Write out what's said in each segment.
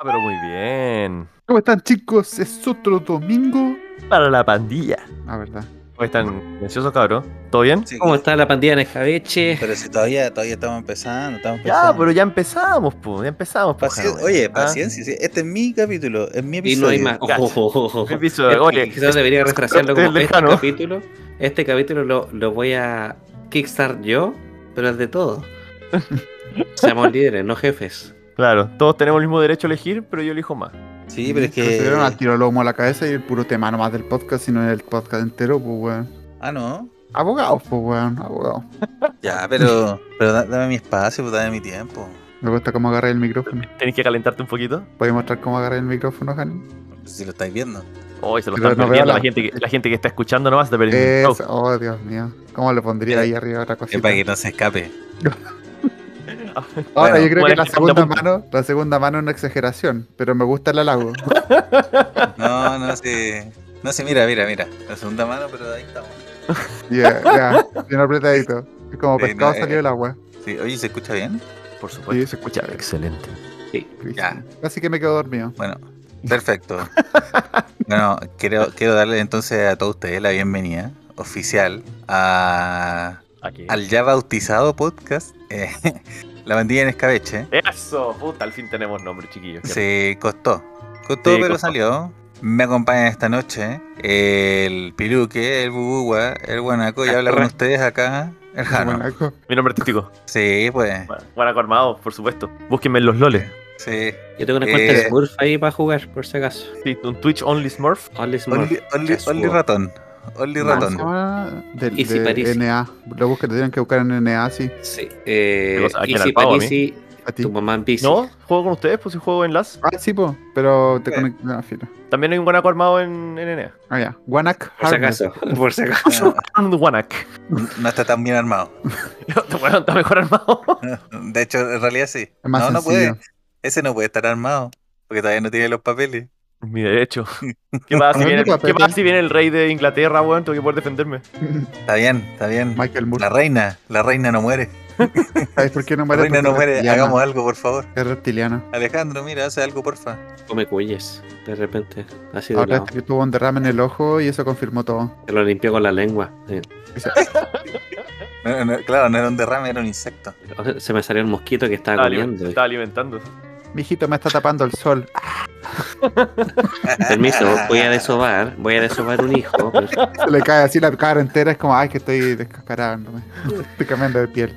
Ah, pero muy bien. ¿Cómo están chicos? Es otro domingo. Para la pandilla. Ah, verdad. ¿Cómo están ansiosos, cabrón? ¿Todo bien? Sí, ¿Cómo está la pandilla en escabeche? Pero si todavía, todavía estamos empezando, estamos Ya, empezando. pero ya empezamos, pues. Ya empezamos, pues. Paci- Oye, paciencia, sí, este es mi capítulo, es mi Y episodio. no hay más. Ojo, ojo. Episodio, oye, Quizás debería retrasarlo como este lejano. capítulo. Este capítulo lo, lo voy a kickstart yo, pero es de todo. Seamos líderes, no jefes. Claro, todos tenemos el mismo derecho a elegir, pero yo elijo más. Sí, pero es Se dieron al que. tiro lomo a la cabeza y el puro tema nomás del podcast, sino el podcast entero, pues weón. Ah, no. Abogados, pues weón, abogados. Ya, pero. Pero da- dame mi espacio, pues, dame mi tiempo. Me gusta cómo agarré el micrófono. Tenéis que calentarte un poquito. ¿Puedes mostrar cómo agarré el micrófono, Jani? Si lo estáis viendo. Hoy se lo Pero están no perdiendo. La... la- gente que, la gente que está escuchando nomás está perdiendo. Es... Oh, Dios mío. ¿Cómo le pondría ahí arriba otra Es cosita? para que no se escape. Ahora, Bueno, yo creo que la segunda mano, la segunda mano es una exageración, pero me gusta el halago. No, no sé. No sé, mira, mira, mira. La segunda mano, pero ahí estamos. Ya, ya, bien apretadito. Es como Sí, pescado no, eh. salió del agua. Sí, oye, ¿se escucha bien? Por supuesto. Sí, se escucha bien. Excelente. Ya. Casi que me quedo dormido. Bueno, perfecto. bueno, quiero, quiero darle entonces a todos ustedes la bienvenida oficial a, Aquí. al ya bautizado podcast eh, La Bandilla en Escabeche. Eso, puta, al fin tenemos nombre, chiquillos. Se costó, costó Sí, pero costó. salió. Me acompañan esta noche el Piruque, el Bubugua, el Guanaco y habla con ustedes acá el Jano. Mi nombre artístico. Sí, pues, Guanaco Armado, por supuesto. Búsquenme en los loles. sí. Yo tengo una cuenta Eh. de Smurf ahí para jugar, por si acaso. Sí, un Twitch Only Smurf. Only Smurf. Only, only, Eso. only ratón. Only ratón. Del- Easy de Parisi. NA. Lo buscan, te tienen que buscar en NA, sí. Sí. Eh, ¿Qué cosa? ¿A quién, Easy al pavo, a mí? Parisi, A ti. tu mamá en bici. No, juego con ustedes, pues si juego en LAS. Ah, sí, po, pero te Eh. conectas a la fila. También hay un Guanaco armado en NNA. Ah, ya. Guanac Por si acaso. Por si acaso. Ah, Guanac. no está tan bien armado. Bueno, está mejor armado. De hecho, en realidad sí. Es más no, no sencillo. puede. Ese no puede estar armado. Porque todavía no tiene los papeles. Mi derecho. ¿Qué pasa si viene, mi papel. ¿qué pasa si viene el rey de Inglaterra, weón? Tengo que poder defenderme. Está bien, está bien. Michael Moore. La reina, la reina no muere. ¿Sabes por qué no La muere? reina no muere. Hagamos algo, por favor. Es reptiliano. Alejandro, mira, hace algo, porfa. Come cuyes. De repente. Así de Ahora lado. que tuvo un derrame en el ojo y eso confirmó todo. Se lo limpió con la lengua. Sí. Dice, No, no, claro, no era un derrame, era un insecto. Se me salió el mosquito que estaba comiendo. estaba alimentando. Mijito, me está tapando el sol. Permiso, voy a desovar. Voy a desovar un hijo. pero- Se le cae así la cara entera. Es como, ay, que estoy descascarándome. Estoy cambiando de piel.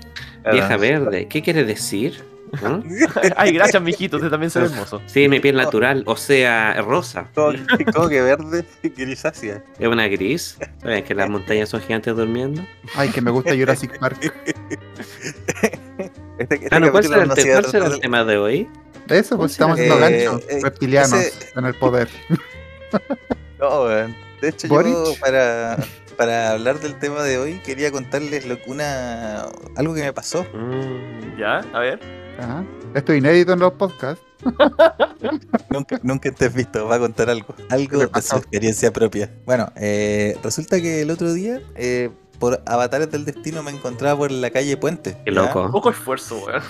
Vieja verde, ¿qué quiere decir? ¿Ah? Ay, gracias, mijito. Usted también se ve hermoso. Sí, mi piel natural, o sea, rosa. ¿Cómo, cómo que verde y grisácea? Es una gris. ¿Saben que las montañas son gigantes durmiendo? Ay, que me gusta Jurassic Park. Este, este Ah, no, ¿cuál capítulo será el, te- cuál será el tema de hoy? Eso, pues estamos Eh, haciendo gancho. eh, Reptilianos ese- en el poder. No, weón. De hecho, yo para, para hablar del tema de hoy quería contarles lo, una algo que me pasó. Mm, ¿Ya? A ver. Ajá. Esto es inédito en los podcasts. Nunca, nunca te has visto, va a contar algo. Algo ¿Qué le de su experiencia propia. Bueno, eh, resulta que el otro día, eh, por avatares del destino, me encontraba por la calle Puente. Qué ¿ya? loco. Poco esfuerzo, weón.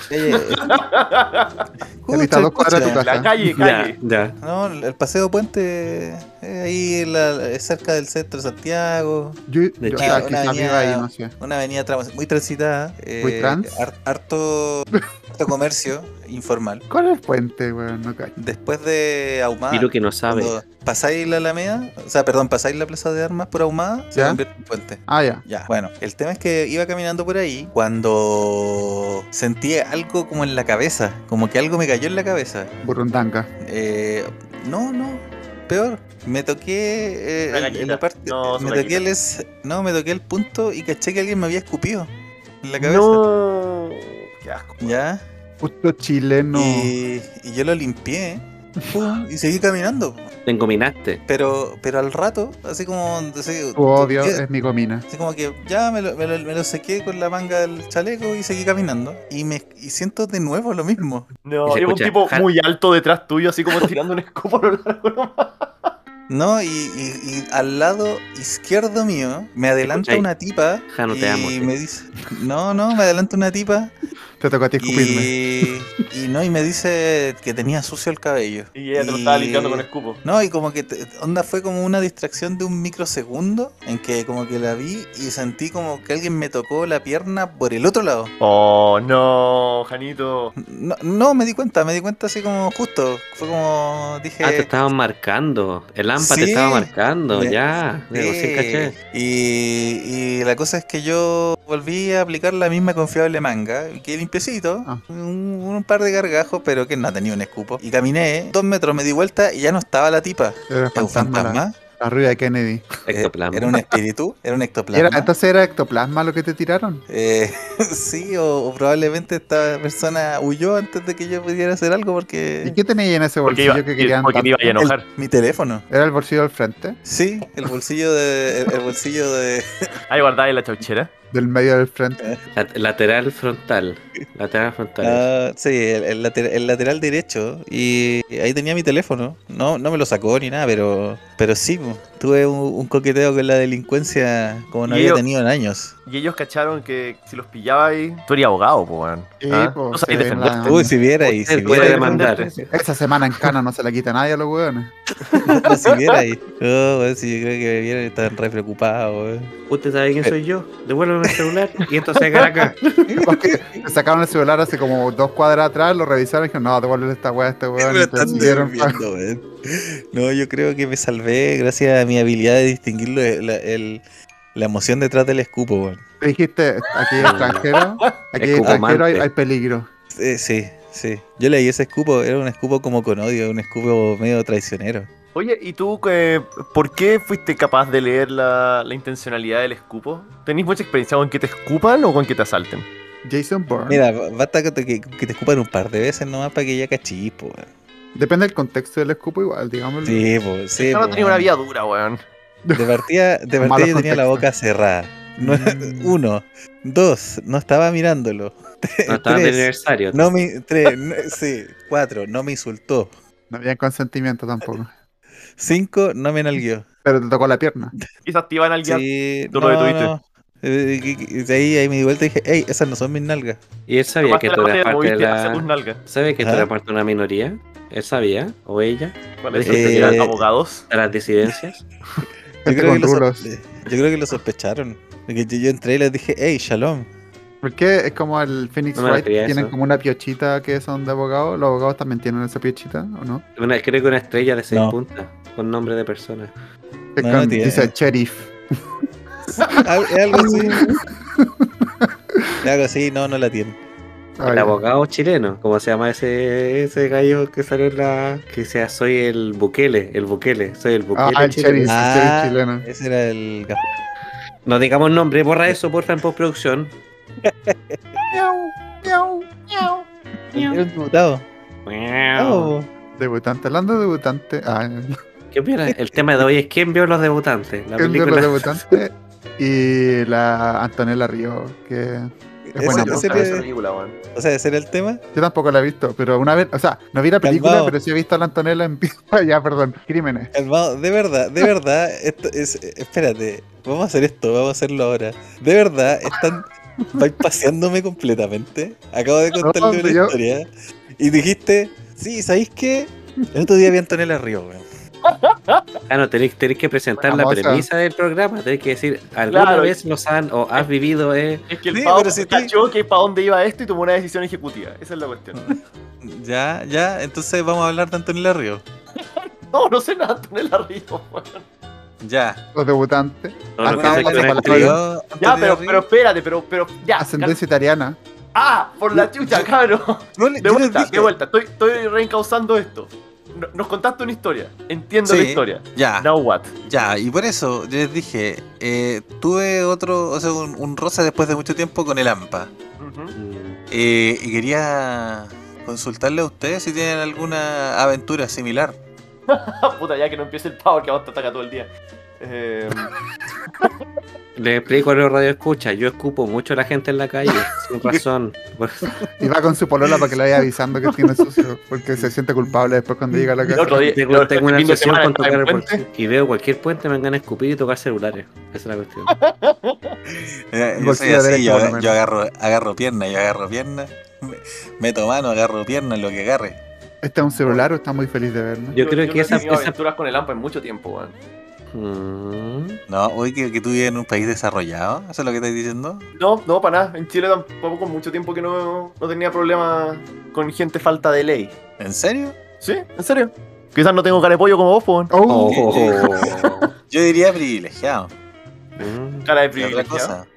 Está a dos cuadras de tu escucha, casa. La calle, calle. ya. No, el paseo Puente, eh, ahí la- cerca del centro de Santiago. Yo, De yo, ah, Una quizás avenida- ahí, no sé. Una avenida trans- muy transitada. eh, ¿Muy trans? har- harto, harto comercio informal. ¿Cuál es el puente, weón? No cacho. Después de Ahumada, Piru que no sabe. pasáis la Alameda, o sea, perdón, pasáis la plaza de armas por Ahumada, se ¿Ya? convierte en puente. Ah, ya. Ya, bueno, el tema es que iba caminando por ahí cuando sentí algo como en la cabeza, como que algo me cayó en la cabeza. Burundanga. Eh, no, no, peor. Me toqué eh, en la parte, No, me toqué el es- no, me toqué el punto y caché que alguien me había escupido en la cabeza. No. Qué asco. Ya. Justo chileno. Y, y yo lo limpié pum, y seguí caminando. Te encominaste. Pero, pero al rato, así como. Así, Tu odio que- es mi gomina. así como que ya me lo, me, lo, me lo sequé con la manga del chaleco y seguí caminando. Y me y siento de nuevo lo mismo. No, Y hay un tipo ja- muy alto detrás tuyo, así como tirando un escopo a lo largo. ¿No? Y, y- y al lado izquierdo mío me adelanta una tipa. Jano, y te amo, me dice. No, no, me adelanta una tipa. Te tocó a ti escupirme. Y, y no, y me dice que tenía sucio el cabello. Y ella te lo estaba limpiando con escupo. No, y como que te- onda fue como una distracción de un microsegundo en que como que la vi y sentí como que alguien me tocó la pierna por el otro lado. Oh, no, Janito. No, no me di cuenta, me di cuenta así como justo. Fue como dije. Ah, te estaban marcando. El AMPA te estaba marcando, Me- ya. Sí, Digo, sí, caché. Y, y la cosa es que yo volví a aplicar la misma confiable manga, que limpiecito, Ah. un, un par de gargajos, pero que no tenía un escupo. Y caminé dos metros, me di vuelta y ya no estaba la tipa. Era un fantasma, rubia de Kennedy. eh, Ectoplasma. era un espíritu, era un ectoplasma. Era- entonces era ectoplasma lo que te tiraron. Eh, sí, o, o probablemente esta persona huyó antes de que yo pudiera hacer algo ¿Y porque... qué tenía en ese Porque, bolsillo iba, que querían porque te iba a enojar. Mi teléfono. ¿Era el bolsillo del frente? Sí, el bolsillo de... El, el bolsillo de... Ahí guardada en la chauchera. Del medio del frente. Lat- lateral frontal. Lateral frontal. Ah, sí, el, el later- el lateral derecho. Y ahí tenía mi teléfono. No, no me lo sacó ni nada, pero, pero sí, tuve un, un coqueteo con la delincuencia como no Y había tenido en años. Y ellos cacharon que si los pillaba ahí, tú eres abogado, po, weón. Sí, ¿Ah? po, No defenderte. Uy, si viera ahí, si viera demandar. Esa semana en Cana no se la quita nadie a los hueones. No, si viera ahí. Oh, weón, si yo creo que me vieran estaban re preocupados, weón. Usted sabe quién soy yo. Devuélveme el celular y esto se haga acá. Sacaron el celular hace como dos cuadras atrás, lo revisaron y dijeron, no, devuelve esta weá a este Me weón. lo Y te están devolviendo, weón. No, yo creo que me salvé gracias a mi habilidad de distinguir la, el- la emoción detrás del escupo, weón. Te dijiste, aquí hay extranjero, aquí hay Escupomante. extranjero, hay, hay peligro. Eh, sí, sí. Yo leí ese escupo, era un escupo como con odio, un escupo medio traicionero. Oye, ¿y tú eh, por qué fuiste capaz de leer la, la intencionalidad del escupo? ¿Tenís mucha experiencia con que te escupan o con que te asalten? Jason Bourne. Mira, basta que te, que, que te escupan un par de veces nomás para que ya cachis, weón. Depende del contexto del escupo igual, digámoslo. Sí, po, sí. Yo no tenía una vida dura, weón. De partida, de partida yo tenía la boca cerrada. No- Mm. uno, dos, no estaba mirándolo. No estaba de Tres, aniversario. no me, tres, no- sí, cuatro, no me insultó. No había consentimiento tampoco. Cinco, no me nalguió. Pero te tocó la pierna. Quizás te iban al guía. Sí, tú no, lo detuviste. no. Eh, De ahí, ahí me di vuelta y dije, hey, esas no son mis nalgas. Y él sabía que tú eras la parte de hacia tus la. nalgas. ¿Sabes que tú ¿Ah? eras parte de una minoría? ¿Él sabía? ¿O ella? Cuando Eh, abogados. ¿De las disidencias? Yo creo, que lo, yo creo que lo sospecharon. Porque yo, yo entré y les dije, hey, shalom. Porque es como el Phoenix No Wright, a tienen eso. como una piochita que son de abogados. Los abogados también tienen esa piochita, ¿o no? Una, creo que una estrella de seis No. puntas. Con nombre de persona. No, con- dice sheriff. Algo así. Es algo así, no, no la tiene. Ah, el abogado chileno. ¿Cómo se llama ese, ese gallo que salió en la. que sea soy el Bukele? El Bukele. Soy el Bukele. Ah, el chileno. Ah. chileno. Ese era el No digamos nombre, borra eso, porfa, en postproducción. Era un diputado. Oh. Debutante, hablando de debutante. Ah, ¿Qué opina? El tema de hoy es quién vio los debutantes. La ¿quién vio película. los debutantes? Y la Antonella Río, que es Ese- buena Me ese esa película, weón. O sea, ese era el tema. Yo tampoco la he visto, pero una vez, o sea, no vi la película, Calmado. pero sí he visto a la Antonella en ya, perdón, crímenes. Calmado, de verdad, de verdad, esto es, espérate, vamos a hacer esto, vamos a hacerlo ahora. De verdad, están paseándome completamente. Acabo de contarle No, una yo- historia y dijiste, sí, ¿sabéis qué? El otro día vi a Antonella Río, weón. Ah, no, tenéis, tenéis que presentar la premisa del programa. Tenéis que decir, ¿alguna Claro. vez los han o has vivido? Eh? Es que el Sí, pero si cachó que para dónde iba esto y tomó una decisión ejecutiva. Esa es la cuestión. Ya, ya, entonces vamos a hablar de Antonella Río. No, no sé nada, Antonella Río, weón. Ya. Los debutantes, No, no, Ah, ah. Ya, pero, pero espérate, pero, pero, ya. ascendencia italiana. Ah, por la chucha, cabrón. De vuelta, de vuelta. Estoy, estoy reencauzando esto. No- Nos contaste una historia. Entiendo Sí. la historia. Ya. Now what? Ya, y por eso les dije, eh, tuve otro, o sea, un, un roce después de mucho tiempo con el AMPA. Eh, y quería consultarle a ustedes si tienen alguna aventura similar. Puta, ya que no empiece el pavo que a vos te ataca todo el día. Eh, Le explico a los radio escucha. Yo escupo mucho a la gente en la calle, sin razón. Y va con su polola para que le vaya avisando que tiene sucio, porque se siente culpable después cuando llega a la el casa. otro día, tengo, tengo una obsesión con tocar el puente. Y veo cualquier puente, me dan a escupir y tocar celulares. Esa es la cuestión. Eh, yo soy así, agarro, agarro pierna, yo agarro pierna. Meto mano, agarro pierna, lo que agarre. ¿Este es un celular o está muy feliz de vernos? Yo creo que no he esa- esa- aventuras con el AMPA en mucho tiempo, weón. Mm, No, hoy que, que tú vives en un país desarrollado, ¿eso es lo que estás diciendo? No, no, para nada. En Chile tampoco con mucho tiempo que no, no tenía problemas con gente falta de ley. ¿En serio? ¿Sí? ¿En serio? Quizás no tengo cara de pollo como vos, pues. Oh, Oh. Yo diría privilegiado. Cara de ¿Qué otra privilegiado. cosa?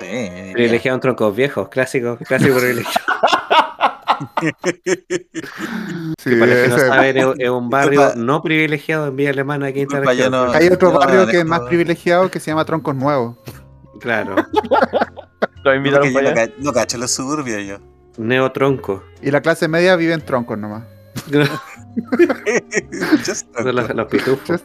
Sí, diría. Privilegiado en troncos viejos, clásico, clásico privilegiado. sí, Para que no saben, es, un barrio no privilegiado en Villa Alemana aquí en no- Hay otro barrio que es más privilegiado que se llama Troncos Nuevos. Claro, Lo invitaron para no, allá. ca- no cacho los suburbios yo. neotronco. Y la clase media vive en troncos nomás. Just Son los, los pitufos. Just.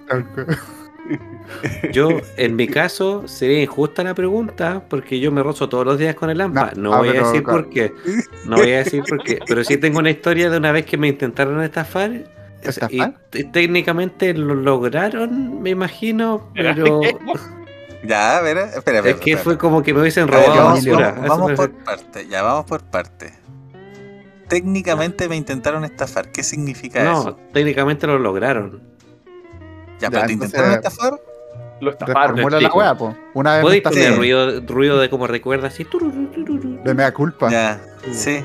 Yo, en mi caso, sería injusta la pregunta porque yo me rozo todos los días con el AMPA. No, No, ah, voy a decir claro. por qué. No voy a decir por qué. Pero sí tengo una historia de una vez que me intentaron estafar. ¿Estafar? Y técnicamente lo lograron, me imagino, pero Ya, a ver, espera, espera. es que espera. fue como que me hubiesen A ver, robado vamos, basura. vamos- por parte, ya vamos por parte. Técnicamente me intentaron estafar. ¿Qué significa No, eso? técnicamente lo lograron. Ya, pero Ya, te intentaron estafar. Lo estafaron. La po. Una vez me ¿Podéis poner ruido, ruido de como recuerda así? De mea culpa. Ya, sí.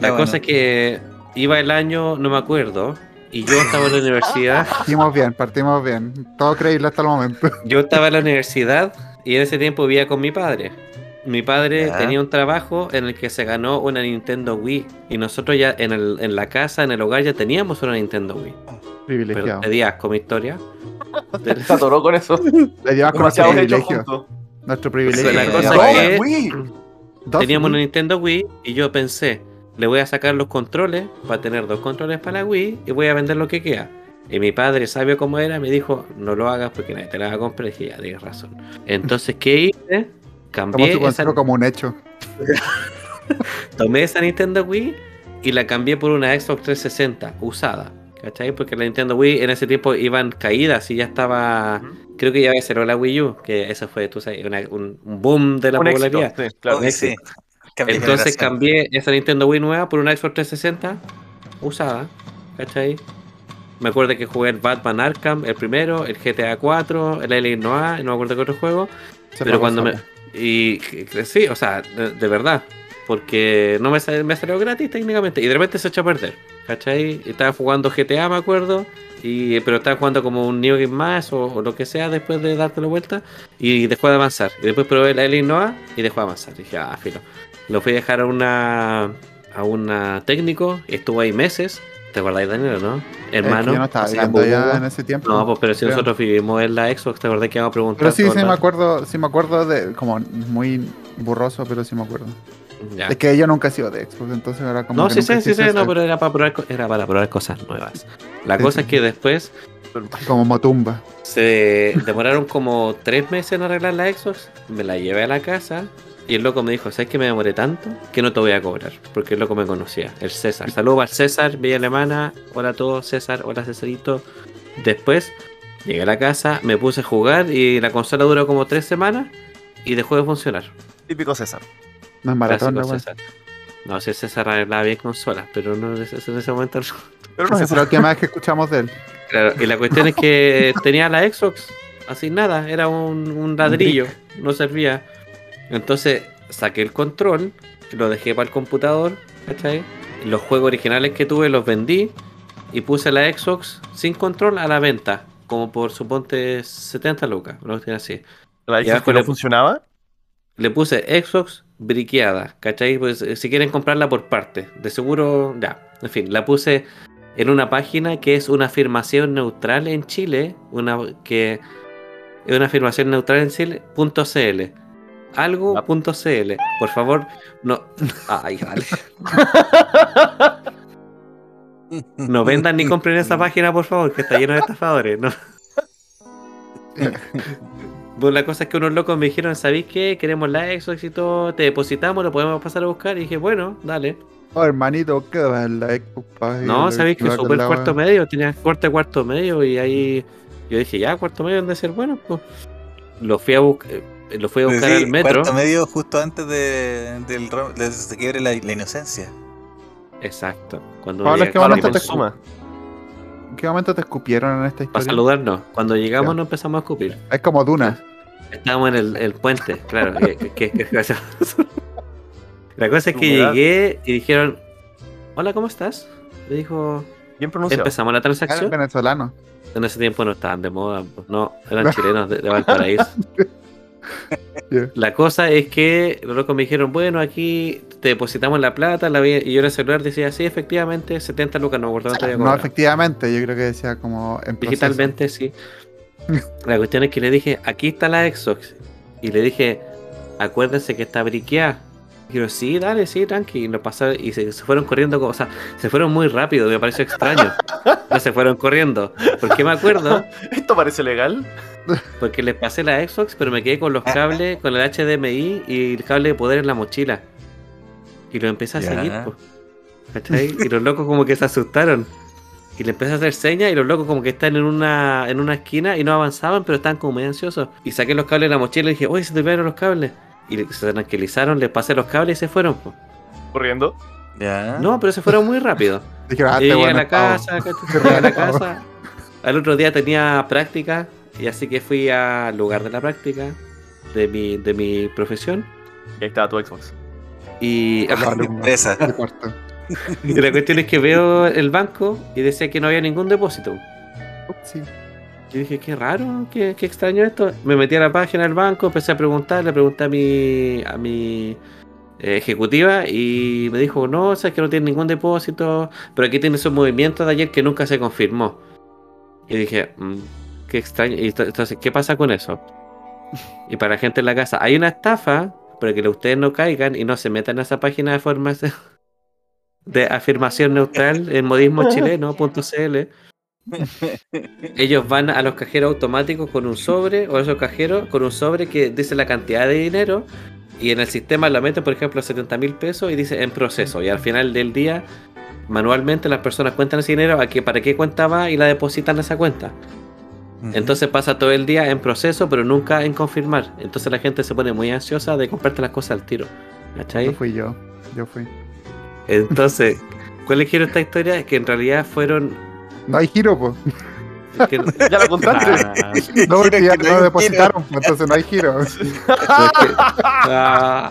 La Ya, cosa bueno. es que iba el año, no me acuerdo, y yo estaba en la universidad. Partimos bien, partimos bien. Todo creíble hasta el momento. Yo estaba en la universidad y en ese tiempo vivía con mi padre. Mi padre Ya. tenía un trabajo en el que se ganó una Nintendo Wii y nosotros ya en, el- en la casa, en el hogar, ya teníamos una Nintendo Wii. Pero Privilegiado. te di asco mi historia. Se atoró con eso. Le llevas hechos privilegio. juntos. Nuestro privilegio. la cosa es que teníamos una. Nintendo Wii y yo pensé, le voy a sacar los controles para tener dos controles para la Wii y voy a vender lo que queda. Y mi padre, sabio como era, me dijo, no lo hagas porque nadie te la va a comprar. Y dije, ya, tienes razón. Entonces, ¿qué hice? Cambié esa, como un hecho. tomé esa Nintendo Wii y la cambié por una Xbox 360 usada. ¿Cachai? Porque la Nintendo Wii en ese tiempo iban caídas y ya estaba. Creo que ya había cerrado la Wii U, que eso fue, tú sabes, una- un, boom de la un éxito. popularidad. Sí, claro. Oye, sí. Entonces cambié esa Nintendo Wii nueva por una Xbox 360 usada. ¿Cachai? Me acuerdo que jugué el Batman Arkham, el primero, el GTA 4, el Alien Noir, y no me acuerdo qué otro juego. Se Pero cuando me. Y sí, o sea, de, de verdad. Porque no me, sal- me salió gratis técnicamente. Y de repente se echó a perder. ¿Cachai? Estaba jugando GTA, me acuerdo. Y, pero estaba jugando como un New Game más o, o lo que sea después de dártelo vuelta. Y dejó de avanzar. Y después probé el Alien Noir y dejó de avanzar. Y dije, ah, filo. Lo fui a dejar a una. a una técnico. Estuvo ahí meses. ¿Te acordáis, Daniel, no? Es que Hermano. yo no estaba o sea, ya en ese tiempo. No, pues pero si Creo. nosotros vivimos en la Xbox, ¿te acordás que íbamos a preguntar? Pero sí, sí me acuerdo, sí me acuerdo de, como muy borroso, pero sí me acuerdo. Ya. Es que yo nunca he sido de Xbox, entonces era como No, que sí sé, sí sé, no, pero era para probar, era para probar cosas nuevas. La Sí, cosa sí. es que después como Motumba. se demoraron como tres meses en arreglar la Xbox, me la llevé a la casa y el loco me dijo, ¿sabes que me demoré tanto? Que no te voy a cobrar, porque el loco me conocía, el César. Saludos al César, Villa Alemana, hola a todos, César, hola Cesarito. Después llegué a la casa, me puse a jugar y la consola duró como tres semanas y dejó de funcionar. Típico César. No es maratón, no, César. No, si César arreglaba bien consolas, pero no en ese, en ese momento no. Pero no es lo que más que escuchamos de él. Claro, y la cuestión es que tenía la Xbox así nada, era un, un ladrillo, no servía. Entonces saqué el control, lo dejé para el computador, ¿cachai? Los juegos originales que tuve los vendí y puse la Xbox sin control a la venta, como por suponte 70 lucas, una cuestión así. La Ya, Xbox que no funcionaba. Le puse Xbox briqueada, ¿cachai? Pues eh, si quieren comprarla por parte, de seguro, ya. En fin, la puse en una página que es una afirmación neutral en Chile, una que es una afirmación neutral en Chile, punto .cl. Algo punto .cl. Por favor, no. Ay, vale. No vendan ni compren esa página, por favor, que está lleno de estafadores. No. Pues la cosa es que unos locos me dijeron, ¿sabéis qué? Queremos la y todo, te depositamos, lo podemos pasar a buscar. Y dije, bueno, dale. Oh, hermanito, ¿qué va en la? Y No, sabéis que supe el la- cuarto medio, tenía corte cuarto medio y ahí yo dije, ya, cuarto medio han de ser bueno, pues. Lo fui a buscar, lo fui a buscar Sí, al metro. Cuarto medio justo antes de, del, de que se quiebre la, la inocencia. Exacto. Cuando Pablo, es que Para momento que te consuma. ¿En qué momento te escupieron en esta Para historia? saludarnos. Cuando llegamos Ya. nos empezamos a escupir. Es como Duna. Estábamos en el, el puente, claro. que- que- que- que- La cosa es que Humedad. llegué y dijeron, hola, ¿cómo estás? Le dijo, Bien pronunciado. empezamos la transacción. venezolano. En ese tiempo no estaban de moda, pues, no, eran chilenos de, de Valparaíso. La cosa es que los locos me dijeron, bueno, aquí te depositamos la plata, la vi- y yo en el celular decía, sí, efectivamente, 70 lucas, no me acuerdo No, efectivamente, yo creo que decía como en. Digitalmente, sí. La cuestión es que le dije, aquí está la Xbox. Y le dije, acuérdense que está briqueada. Y yo, sí, dale, sí, tranqui. Y lo pasaron y se, se fueron corriendo, como- o sea, se fueron muy rápido, me pareció extraño. No se fueron corriendo. ¿Por qué me acuerdo? ¿Esto parece legal? Porque les pasé la Xbox, pero me quedé con los cables, con el HDMI y el cable de poder en la mochila. Y lo empecé a Ya. seguir, po. ¿Cachai? Y los locos como que se asustaron. Y le empecé a hacer señas y los locos como que están en una, en una esquina y no avanzaban, pero estaban como muy ansiosos. Y saqué los cables de la mochila y dije, oye, se te pegaron los cables. Y se tranquilizaron, les pasé los cables y se fueron. po. Corriendo. Ya. No, pero se fueron muy rápido. Dijeron, ah, Y llegué a la casa, a la casa. Al otro día tenía práctica y así que fui al lugar de la práctica de mi, de mi profesión. Y ahí estaba tu Xbox. Y, Empresa. de cuarto. y la cuestión es que veo el banco y decía que no había ningún depósito. Sí. Yo dije, qué raro, qué, qué extraño esto. Me metí a la página del banco, empecé a preguntar, le pregunté a mi, a mi eh, ejecutiva y me dijo, no, o sea, es que no tiene ningún depósito, pero aquí tiene esos movimientos de ayer que nunca se confirmó. Y dije, "Mm, qué extraño. Y to- entonces, ¿qué pasa con eso? Y para la gente en la casa, hay una estafa, para que ustedes no caigan y no se metan a esa página de formas de afirmación neutral en modismo chileno.cl. Ellos van a los cajeros automáticos con un sobre, o esos cajeros con un sobre que dice la cantidad de dinero, y en el sistema lo meten, por ejemplo, 70 mil pesos y dice en proceso. Y al final del día, manualmente las personas cuentan ese dinero a que para qué cuenta va y la depositan a esa cuenta. Entonces pasa todo el día en proceso, pero nunca en confirmar. Entonces la gente se pone muy ansiosa de comprarte las cosas al tiro. ¿Cachai? fui yo. Yo fui. Entonces, ¿cuál es quiero esta historia? Es que en realidad fueron. No hay giro, pues. que- Ya la contaste. Ah, No, porque ya que no depositaron, entonces no hay giro. es que- ah.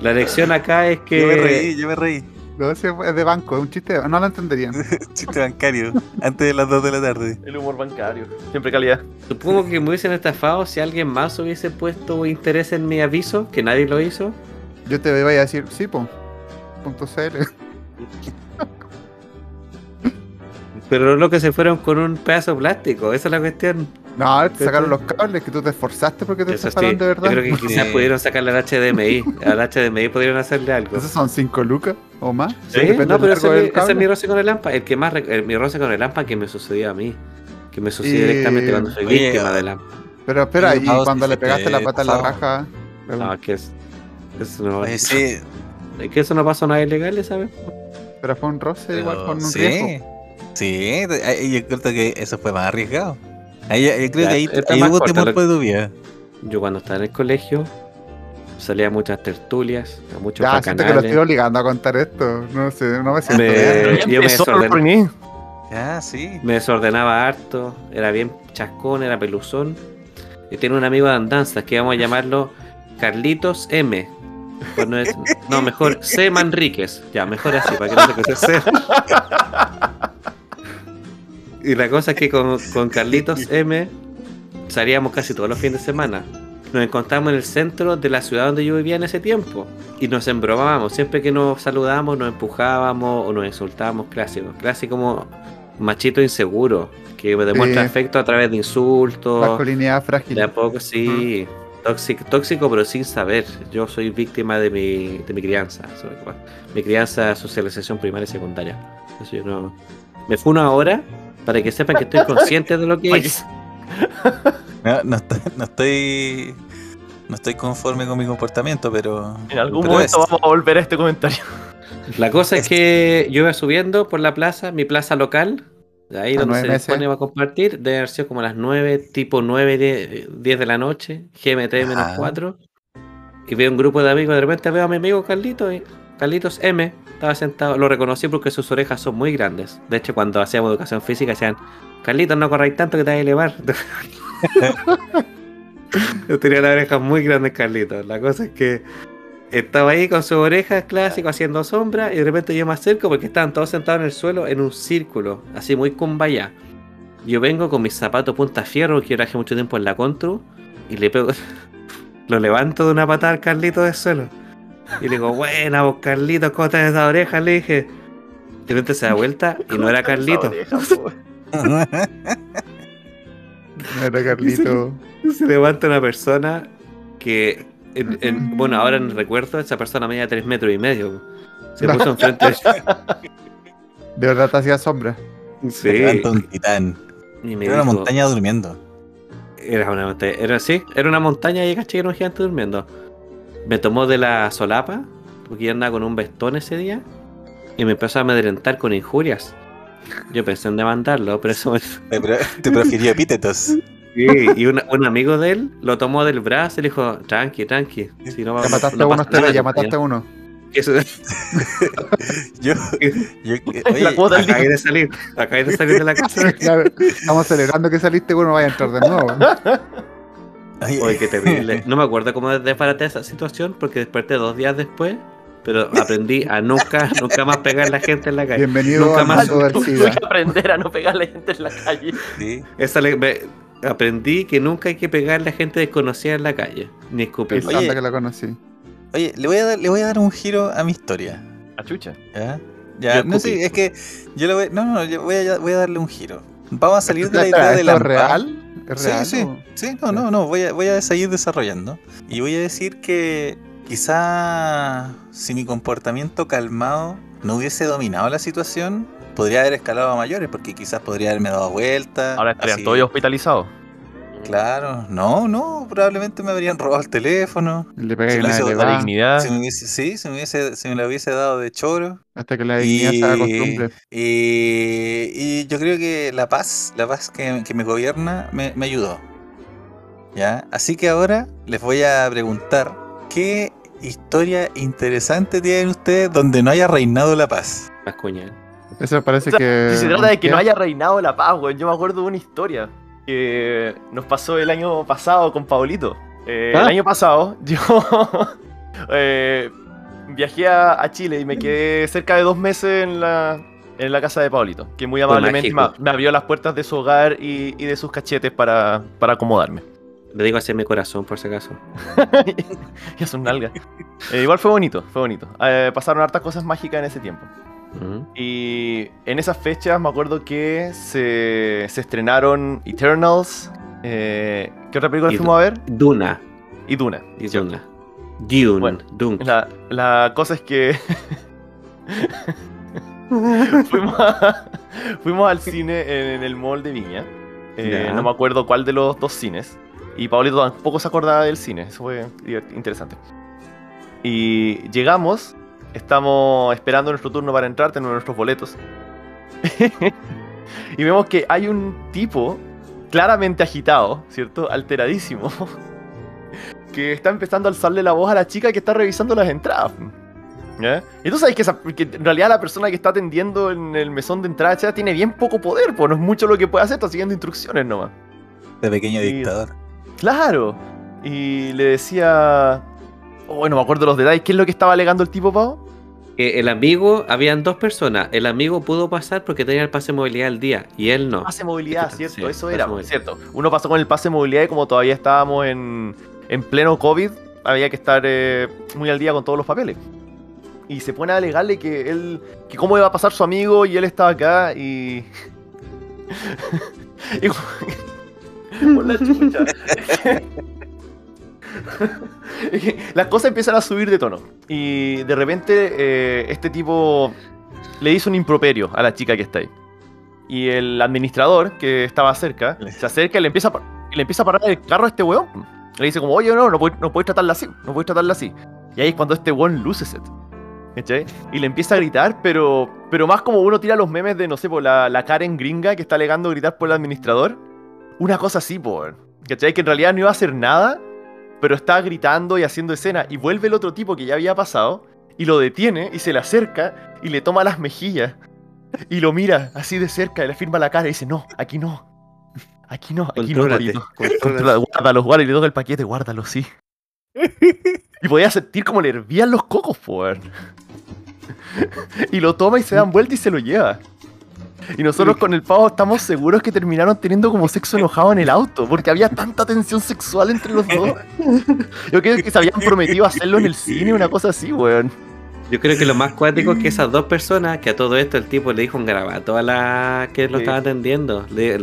La lección acá es Yo me que. reí, yo me reí. No, es de banco, es un chiste, no lo entenderían. Chiste bancario. Antes de las 2 de la tarde. El humor bancario. Siempre calidad. Supongo que me hubiesen estafado si alguien más hubiese puesto interés en mi aviso, que nadie lo hizo. Yo te iba a decir, sí, pues. Punto CL. Pero lo que se fueron con un pedazo de plástico, esa es la cuestión. No, te sacaron los cables, que tú te esforzaste porque te Eso sí, sacaron de yo verdad. creo que quizás pudieron sacarle al HDMI. Al HDMI pudieron hacerle algo. Esos son 5 lucas o más. Sí, Depende no, pero ese, es mi- ese es cable. mi roce con el AMPA. El que más mi roce con el AMPA que me sucedió a mí. Que me sucedió Y- directamente cuando soy víctima ah, del AMPA. Pero espera, Y cuando le pegaste te la pata en la raja. No, que es. Eso no, sí, es que eso no pasó nada ilegal, ¿sabes? Pero fue un roce igual con un sí. riesgo. Sí, yo creo que eso fue más arriesgado. Ahí, yo creo Ya, que ahí, está ahí más hubo temor por tu vida. Yo cuando estaba en el colegio salía a muchas tertulias, a muchos Ya, siento que lo estoy obligando a contar esto. No sé, no me siento Me- bien. yo me Empezó, desorden- René. Ya, sí. Me desordenaba harto, era bien chascón, era peluzón. Y tiene un amigo de andanzas que vamos a llamarlo Carlitos M. Pues no, es- no, mejor C. Manríquez. Ya, mejor así, para que no se C. Y la cosa es que con, con Carlitos M salíamos casi todos los fines de semana. Nos encontramos en el centro de la ciudad donde yo vivía en ese tiempo. Y nos embromábamos. Siempre que nos saludábamos, nos empujábamos o nos insultábamos. Clásico. Clásico como machito inseguro. Que me demuestra Sí. afecto a través de insultos. Masculinidad frágil. De a poco sí. Tóxico, tóxico, pero sin saber. Yo soy víctima de mi, de mi crianza. Mi crianza, socialización primaria y secundaria. Eso yo no. Me funo ahora para que sepan que estoy consciente de lo que es. No, no estoy, no estoy. No estoy conforme con mi comportamiento, pero. En algún pero momento es- vamos a volver a este comentario. La cosa es que yo iba subiendo por la plaza, mi plaza local, de ahí A donde se meses. dispone a compartir, debe haber sido como las 9, tipo 9, 10, 10 de la noche, GMT menos Ajá. 4. Y veo un grupo de amigos, de repente veo a mi amigo Carlito, y, Carlitos M estaba sentado, lo reconocí porque sus orejas son muy grandes. De hecho, cuando hacíamos educación física decían, Carlitos, no corráis tanto que te vas a elevar. Yo tenía las orejas muy grandes, Carlitos. La cosa es que estaba ahí con sus orejas clásicas haciendo sombra y de repente yo me acerco porque estaban todos sentados en el suelo en un círculo, así muy kumbaya. Yo vengo con mis zapatos punta fierro que yo trabajé mucho tiempo en la Contru y le pego, lo levanto de una patada al Carlito del suelo. Y le digo, buena vos Carlitos, ¿cómo estás esa oreja? Le dije. De repente se da vuelta y no era Carlito. No era Carlito. Se levanta una persona que, en- en- bueno, ahora no recuerdo, esa persona medía 3 metros y medio. Se puso enfrente de De verdad te hacía sombra. Se levanta Sí, un titán. y me Era una montaña durmiendo. Era una montaña, era sí, era una montaña y caché que era un gigante durmiendo. Me tomó de la solapa, porque yo andaba con un vestón ese día, y me empezó a amedrentar con injurias. Yo pensé en demandarlo, pero eso me... Te, te profirió epítetos. Sí, y un, un amigo de él lo tomó del brazo y le dijo, tranqui, tranqui. Si no, Ya mataste no a uno, nada, ya mataste a uno. Eso- Yo, oye, del acabé de salir, acabé de salir de la casa. Claro, estamos celebrando que saliste, bueno, vaya a entrar de nuevo. oye, Oye, qué terrible. No me acuerdo cómo desbaraté esa situación porque desperté dos días después, pero aprendí a nunca, nunca más pegar a la gente en la calle. Bienvenido Nunca al más. Tuve que aprender a no pegarle gente en la calle. sí. Esa le- me- aprendí que nunca hay que pegarle a gente desconocida en la calle, ni escupir. Oye. que la conocí. Oye, le voy, a dar, le voy a dar un giro a mi historia. A chucha. ¿Ya? Ya, Yo no sé, es que yo le voy, no, no, yo voy a, voy a darle un giro. Vamos a salir de la idea de ¿esto la es real? ¿Es Sí, real? sí, o- sí, no, no, no, voy a, voy a seguir desarrollando. Y voy a decir que quizá si mi comportamiento calmado no hubiese dominado la situación, podría haber escalado a mayores, porque quizás podría haberme dado vuelta. Ahora estarían así. todos hospitalizados. Claro, no, no, probablemente me habrían robado el teléfono. Le pegué Si una La dignidad. Si me hubiese, sí, si me, hubiese, si me lo hubiese dado de choro. hasta que la dignidad se haga costumbre. Y, y yo creo que la paz, la paz que, que me gobierna, me, me ayudó. ¿Ya? Así que ahora les voy a preguntar, ¿qué historia interesante tienen ustedes donde no haya reinado la paz? Las cuñas. Eso parece O sea, que. si se trata de que no haya reinado la paz, weón. Yo me acuerdo de una historia que nos pasó el año pasado con Paulito. Eh, ¿Ah? El año pasado yo eh, viajé a, a Chile y me quedé cerca de dos meses en la, en la casa de Paulito, que muy amablemente me, abrió las puertas de su hogar y, y de sus cachetes para, para acomodarme. Le digo así mi corazón, por si acaso. y a sus nalgas. Eh, igual fue bonito, fue bonito. Eh, pasaron hartas cosas mágicas en ese tiempo. Y en esas fechas me acuerdo que se, se estrenaron Eternals. eh, ¿Qué otra película Y fuimos a ver? Duna. Y Duna. Duna. Dune. Bueno, Dune. La, la cosa es que fuimos, a- fuimos al cine en el mall de Viña. Eh, no me acuerdo cuál de los dos cines. Y Paulito tampoco se acordaba del cine. Eso fue interesante. Y llegamos. Estamos esperando nuestro turno para entrar, tenemos nuestros boletos. y vemos que hay un tipo claramente agitado, ¿cierto? Alteradísimo. que está empezando a alzarle la voz a la chica que está revisando las entradas. ¿Ya? Y tú sabes que, esa- que en realidad la persona que está atendiendo en el mesón de entrada ya tiene bien poco poder, pues no es mucho lo que puede hacer, está siguiendo instrucciones nomás. De pequeño dictador. Claro. Y le decía... Oh, bueno, me acuerdo los detalles. ¿Qué es lo que estaba alegando el tipo, Pau? Que el amigo, habían dos personas. El amigo pudo pasar porque tenía el pase de movilidad al día y él no. Pase de movilidad, ¿cierto? sí, Eso era, movilidad. ¿cierto? Uno pasó con el pase de movilidad y como todavía estábamos en, en pleno COVID, había que estar eh, muy al día con todos los papeles. Y se pone a alegarle que él, que cómo iba a pasar su amigo y él estaba acá y... y como- Por la chucha. Las cosas empiezan a subir de tono. Y de repente eh, este tipo le hizo un improperio a la chica que está ahí. Y el administrador, que estaba cerca, se acerca y le empieza a, le empieza a parar el carro a este weón. Le dice como, oye, no, no podéis no podéis tratarla así, no podéis tratarla así. Y ahí es cuando este weón luce set. ¿Cachai? Y le empieza a gritar, pero, pero más como uno tira los memes de, no sé, por la, la Karen gringa que está alegando gritar por el administrador. Una cosa así, por. ¿Cachai? Que en realidad no iba a hacer nada, pero está gritando y haciendo escena. Y vuelve el otro tipo que ya había pasado y lo detiene y se le acerca y le toma las mejillas y lo mira así de cerca y le firma la cara y dice, no, aquí no. Aquí no, aquí no, Contrólate, Torito. contrólate. Guárdalo, guárdalo, y le toca el paquete, guárdalo, sí. Y podía sentir como le hervían los cocos, po, weón. Y lo toma y se dan vuelta y se lo lleva. Y nosotros con el pavo estamos seguros que terminaron teniendo como sexo enojado en el auto, porque había tanta tensión sexual entre los dos. Yo creo que se habían prometido hacerlo en el cine, una cosa así, weón. Yo creo que lo más cuático es que esas dos personas, que a todo esto el tipo le dijo un garabato a la que lo Sí. estaba atendiendo, de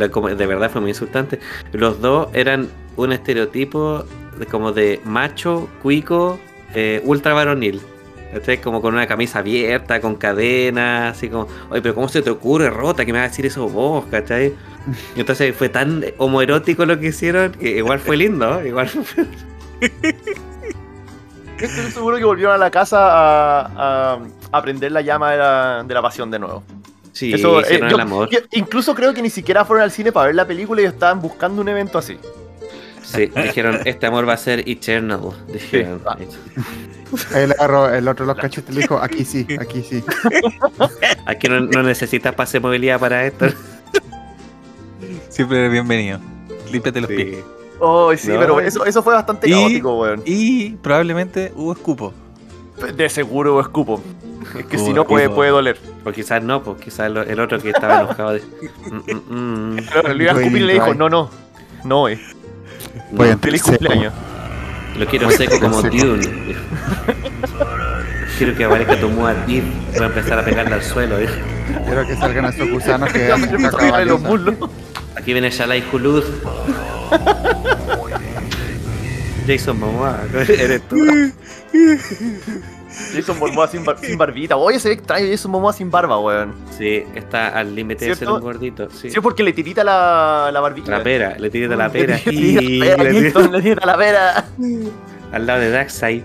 verdad fue muy insultante. Los dos eran un estereotipo de, como de macho, cuico, eh, ultra varonil. ¿Cachai? Como con una camisa abierta, con cadenas, así como, oye, pero ¿cómo se te ocurre, Rota, que me vas a decir eso vos, cachai? Y entonces fue tan homoerótico lo que hicieron, que igual fue lindo, ¿no? igual fue... Estoy seguro que volvieron a la casa a, a- a prender la llama de la, de la pasión de nuevo. Sí, Eso, eh, yo- el amor. yo incluso creo que ni siquiera fueron al cine para ver la película y estaban buscando un evento así. Sí, dijeron, este amor va a ser eternal. Dijeron. Ahí le agarró el otro los cachetes y le dijo, aquí sí, aquí sí. Aquí no, no necesitas pase de movilidad para esto. Siempre eres bienvenido. Límpiate los pies. Oh, sí, No. pero eso, eso fue bastante Y- caótico, weón. Y probablemente hubo escupo. De seguro escupo. Es que si Hubo no puede, puede doler. O quizás no, pues quizás el, el otro que estaba enojado. De... Mm, mm, mm. Pero le iba a escupir y le dijo, no, no. No, eh. No, Voy a Feliz Seco. cumpleaños. lo quiero seco como. Dune. Quiero que aparezca tu Mua Deep y va a empezar a pegarle al suelo. Quiero que salgan esos gusanos que de los muslos. Aquí viene Shalai Hulud. Jason Momoa, eres tú. Jason Momoa sin, bar- sin barbita. Oye, se ve extraño Jason Momoa sin barba, weón. Sí, está al límite de ser un gordito. Sí. Sí, es porque le tirita la, la barbita. La pera, le tirita y la pera, le tirita la pera. al lado de Darkseid.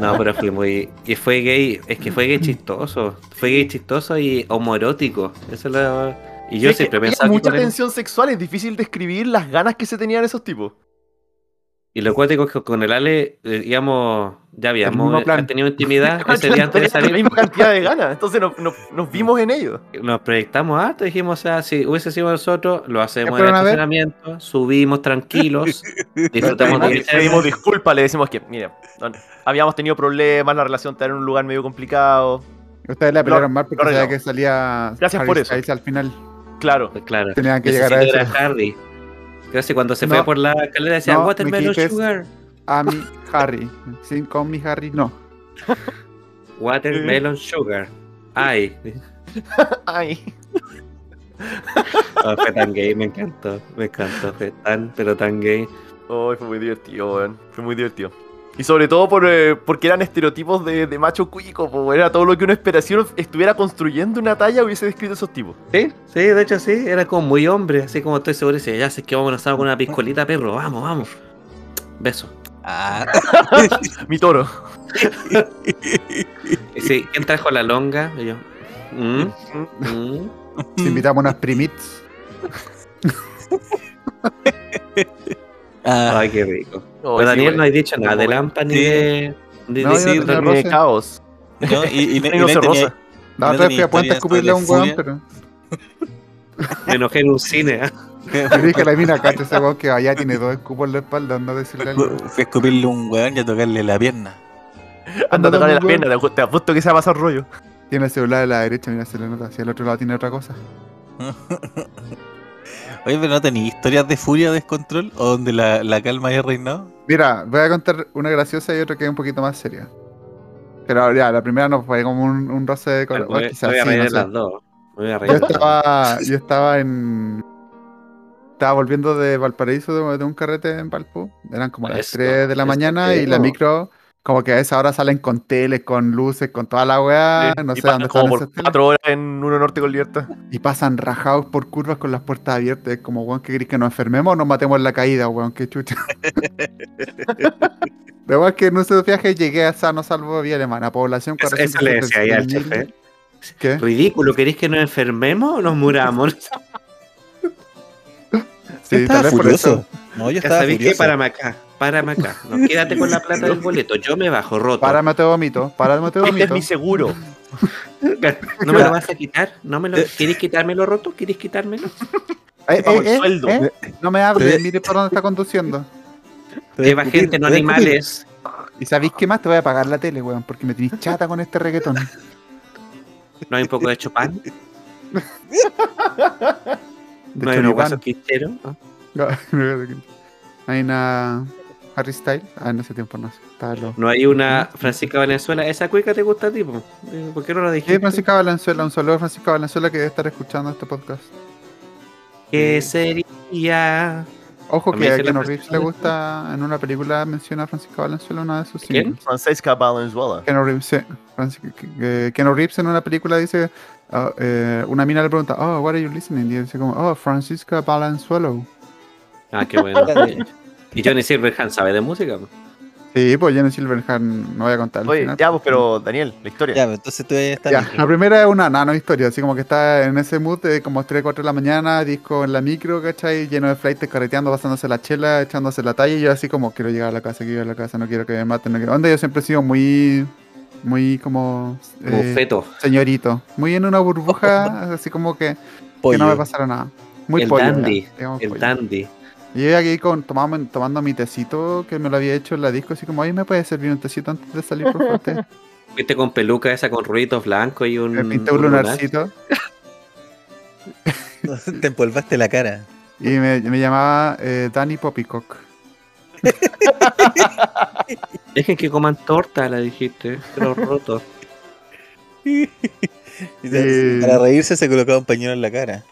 No, pero fue muy. Y fue gay. Es que fue gay chistoso. Fue gay chistoso y homoerótico. Eso es lo. Y yo Sí, siempre pensaba que mucha tensión sexual, es difícil describir las ganas que se tenían esos tipos. Y lo cuático es que con el Ale, eh, digamos, ya habíamos plan. eh, tenido intimidad ese día antes de Tenían la salir. misma cantidad de ganas, entonces nos, nos- nos vimos en ellos. Nos proyectamos harto, dijimos, o sea, si hubiese sido nosotros, lo hacemos en el estacionamiento, subimos tranquilos, disfrutamos de Le pedimos disculpas, le decimos que, mira, no- habíamos tenido problemas, la relación estaba en un lugar medio complicado. Ustedes la pelearon mal porque sabía que salía Gracias Harry por eso. Styles al final. Claro. Claro. Tenían que llegar a Necesito eso. ver a Harry. Creo que cuando se No. fue por la escalera decía No, Watermelon. Sugar. A mi Harry. Sin con mi Harry, no. Watermelon Sugar. Ay. Ay. Oh, fue tan gay, me encantó. Me encantó. Fue tan, pero tan gay. Oh, fue muy divertido, weón. Fue muy divertido. Y sobre todo por, eh, porque eran estereotipos de, de macho cuico, po, era todo lo que uno espera. Si uno estuviera construyendo una talla, hubiese descrito esos tipos. Sí, sí, de hecho sí, era como muy hombre, así como estoy seguro, decía, ya sé que vamos a con una piscolita, perro, vamos, vamos. Beso. Ah, Mi toro. Y sí, ¿quién trajo la longa? Y yo, "Mm, mm". Te invitamos unas primits. ah, Ay, qué rico. Oh, Pero Daniel no ha dicho nada de Lampa ni de. ni No, de yo no roce. caos. no, y, y, y, Reino no tenía- La no otra vez tenía fui a Puente a escupirle a un weón, pero. Me enojé en un cine. Le dije a la mina, cacha ese weón que allá tiene dos escupos en la espalda, anda a decirle algo. Fui a escupirle a un weón y a tocarle la pierna. Anda a tocarle la pierna, te, apuesto que se va a pasar rollo. Tiene el celular a la derecha, mira, se le nota. Si al otro lado tiene otra cosa. Oye, pero no tenía historias de furia o descontrol o donde la, la calma haya reinado. Mira, voy a contar una graciosa y otra que es un poquito más seria. Pero ya, la primera no fue como un, un roce de color. Voy, quizás voy a sí, no sé. las dos. Voy a Yo estaba, yo estaba en. Estaba volviendo de Valparaíso de, de un carrete en Valpo. Eran como las Eso, 3 de la mañana y la micro, como que a esa hora salen con teles, con luces, con toda la weá. Sí, no y sé pasan dónde como están por cuatro horas en Uno Norte con libertad. Y pasan rajados por curvas con las puertas abiertas. Es como, weón, que querés que nos enfermemos o nos matemos en la caída, weón, qué chucha. De verdad que en ese viaje llegué a sano, salvo vía alemana. Población Eso, eso le decía ahí al 476.000. jefe. ¿Qué? Ridículo, ¿queréis que nos enfermemos o nos muramos? Sí, estaba tal vez por furioso. eso. No, yo estaba sabéis que furioso. párame acá. Párame acá. No, quédate con la plata del boleto. Yo me bajo, roto. Párame, te vomito. Párame, te Este es vomito. mi seguro. ¿No me lo vas a quitar? ¿No me lo... ¿Quieres quitármelo roto? ¿Quieres quitármelo? Eh, Pago eh, el eh, sueldo. eh, No me hable, Te- mire por dónde está conduciendo. Lleva gente, no animales. ¿Y sabéis qué más? Te voy a pagar la tele, weón, porque me tenéis chata con este reggaetón. No hay un poco de Chopin. No hay unos Choripán. guasos quicheros. ¿no? Hay una Harry Style. Ah, en ese tiempo no sé. Estaba lo... No hay una Francisca Valenzuela. ¿Esa cuica te gusta a ti? po? Eh, ¿Por qué no la Sí, dijiste? Francisca Valenzuela, un saludo a Francisca Valenzuela que debe estar escuchando este podcast. ¿Qué sería? Ojo que a Keanu Francisca Reeves le gusta, en una película menciona a Francisca Valenzuela una de sus ¿Quién? singles. Francesca Valenzuela. Keanu Reeves, sí. Keanu Reeves en una película dice, ah, eh, una mina le pregunta, oh, what are you listening? Y dice como, oh, Francisca Valenzuela. Ah, qué bueno. y Johnny Silverhand sabe de música. Sí, pues Jenny Silverhand, no voy a contar. el Oye, final. ya, pues, pero Daniel, la historia. Ya, pues, entonces tú estás Ya, la primera es una nano historia, así como que está en ese mood de como 3, 4 de la mañana, disco en la micro, ¿cachai? Lleno de flights, carreteando, pasándose la chela, echándose la talla, y yo así como, quiero llegar a la casa, quiero llegar a la casa, no quiero que me maten, no quiero... Onda, yo siempre he sido muy, muy como... Eh, feto. señorito, muy en una burbuja, así como que, que no me pasara nada. Muy El pollo, dandy, digamos, El pollo. dandy. Y yo aquí con, tomando, tomando mi tecito que me lo había hecho en la disco, así como, oye, ¿me puede servir un tecito antes de salir, por favor? Te- Fuiste con peluca esa con ruiditos blancos y un. Me pinté un un lunar. lunarcito. Te empolvaste la cara. Y me, me llamaba eh, Danny Poppycock. Dejen que coman torta, la dijiste. Pero roto. Y Eh. Para reírse se colocaba un pañuelo en la cara.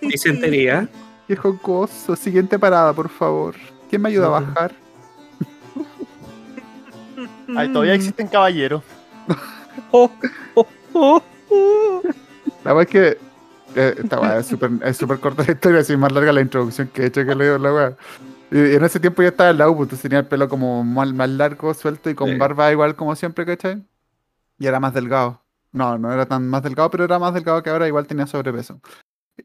Disentería. Qué jocoso. Siguiente parada, por favor. ¿Quién me ayuda a bajar? Ay, todavía existen caballeros. La verdad es que eh, esta weá es súper es corta la historia, así más larga la introducción que he hecho que leo la weá. Y, y en ese tiempo yo estaba en la U, pues, entonces tenía el pelo como más, más largo, suelto y con Sí. barba igual como siempre, ¿cachai? Y era más delgado. No, no era tan más delgado, pero era más delgado que ahora, igual tenía sobrepeso.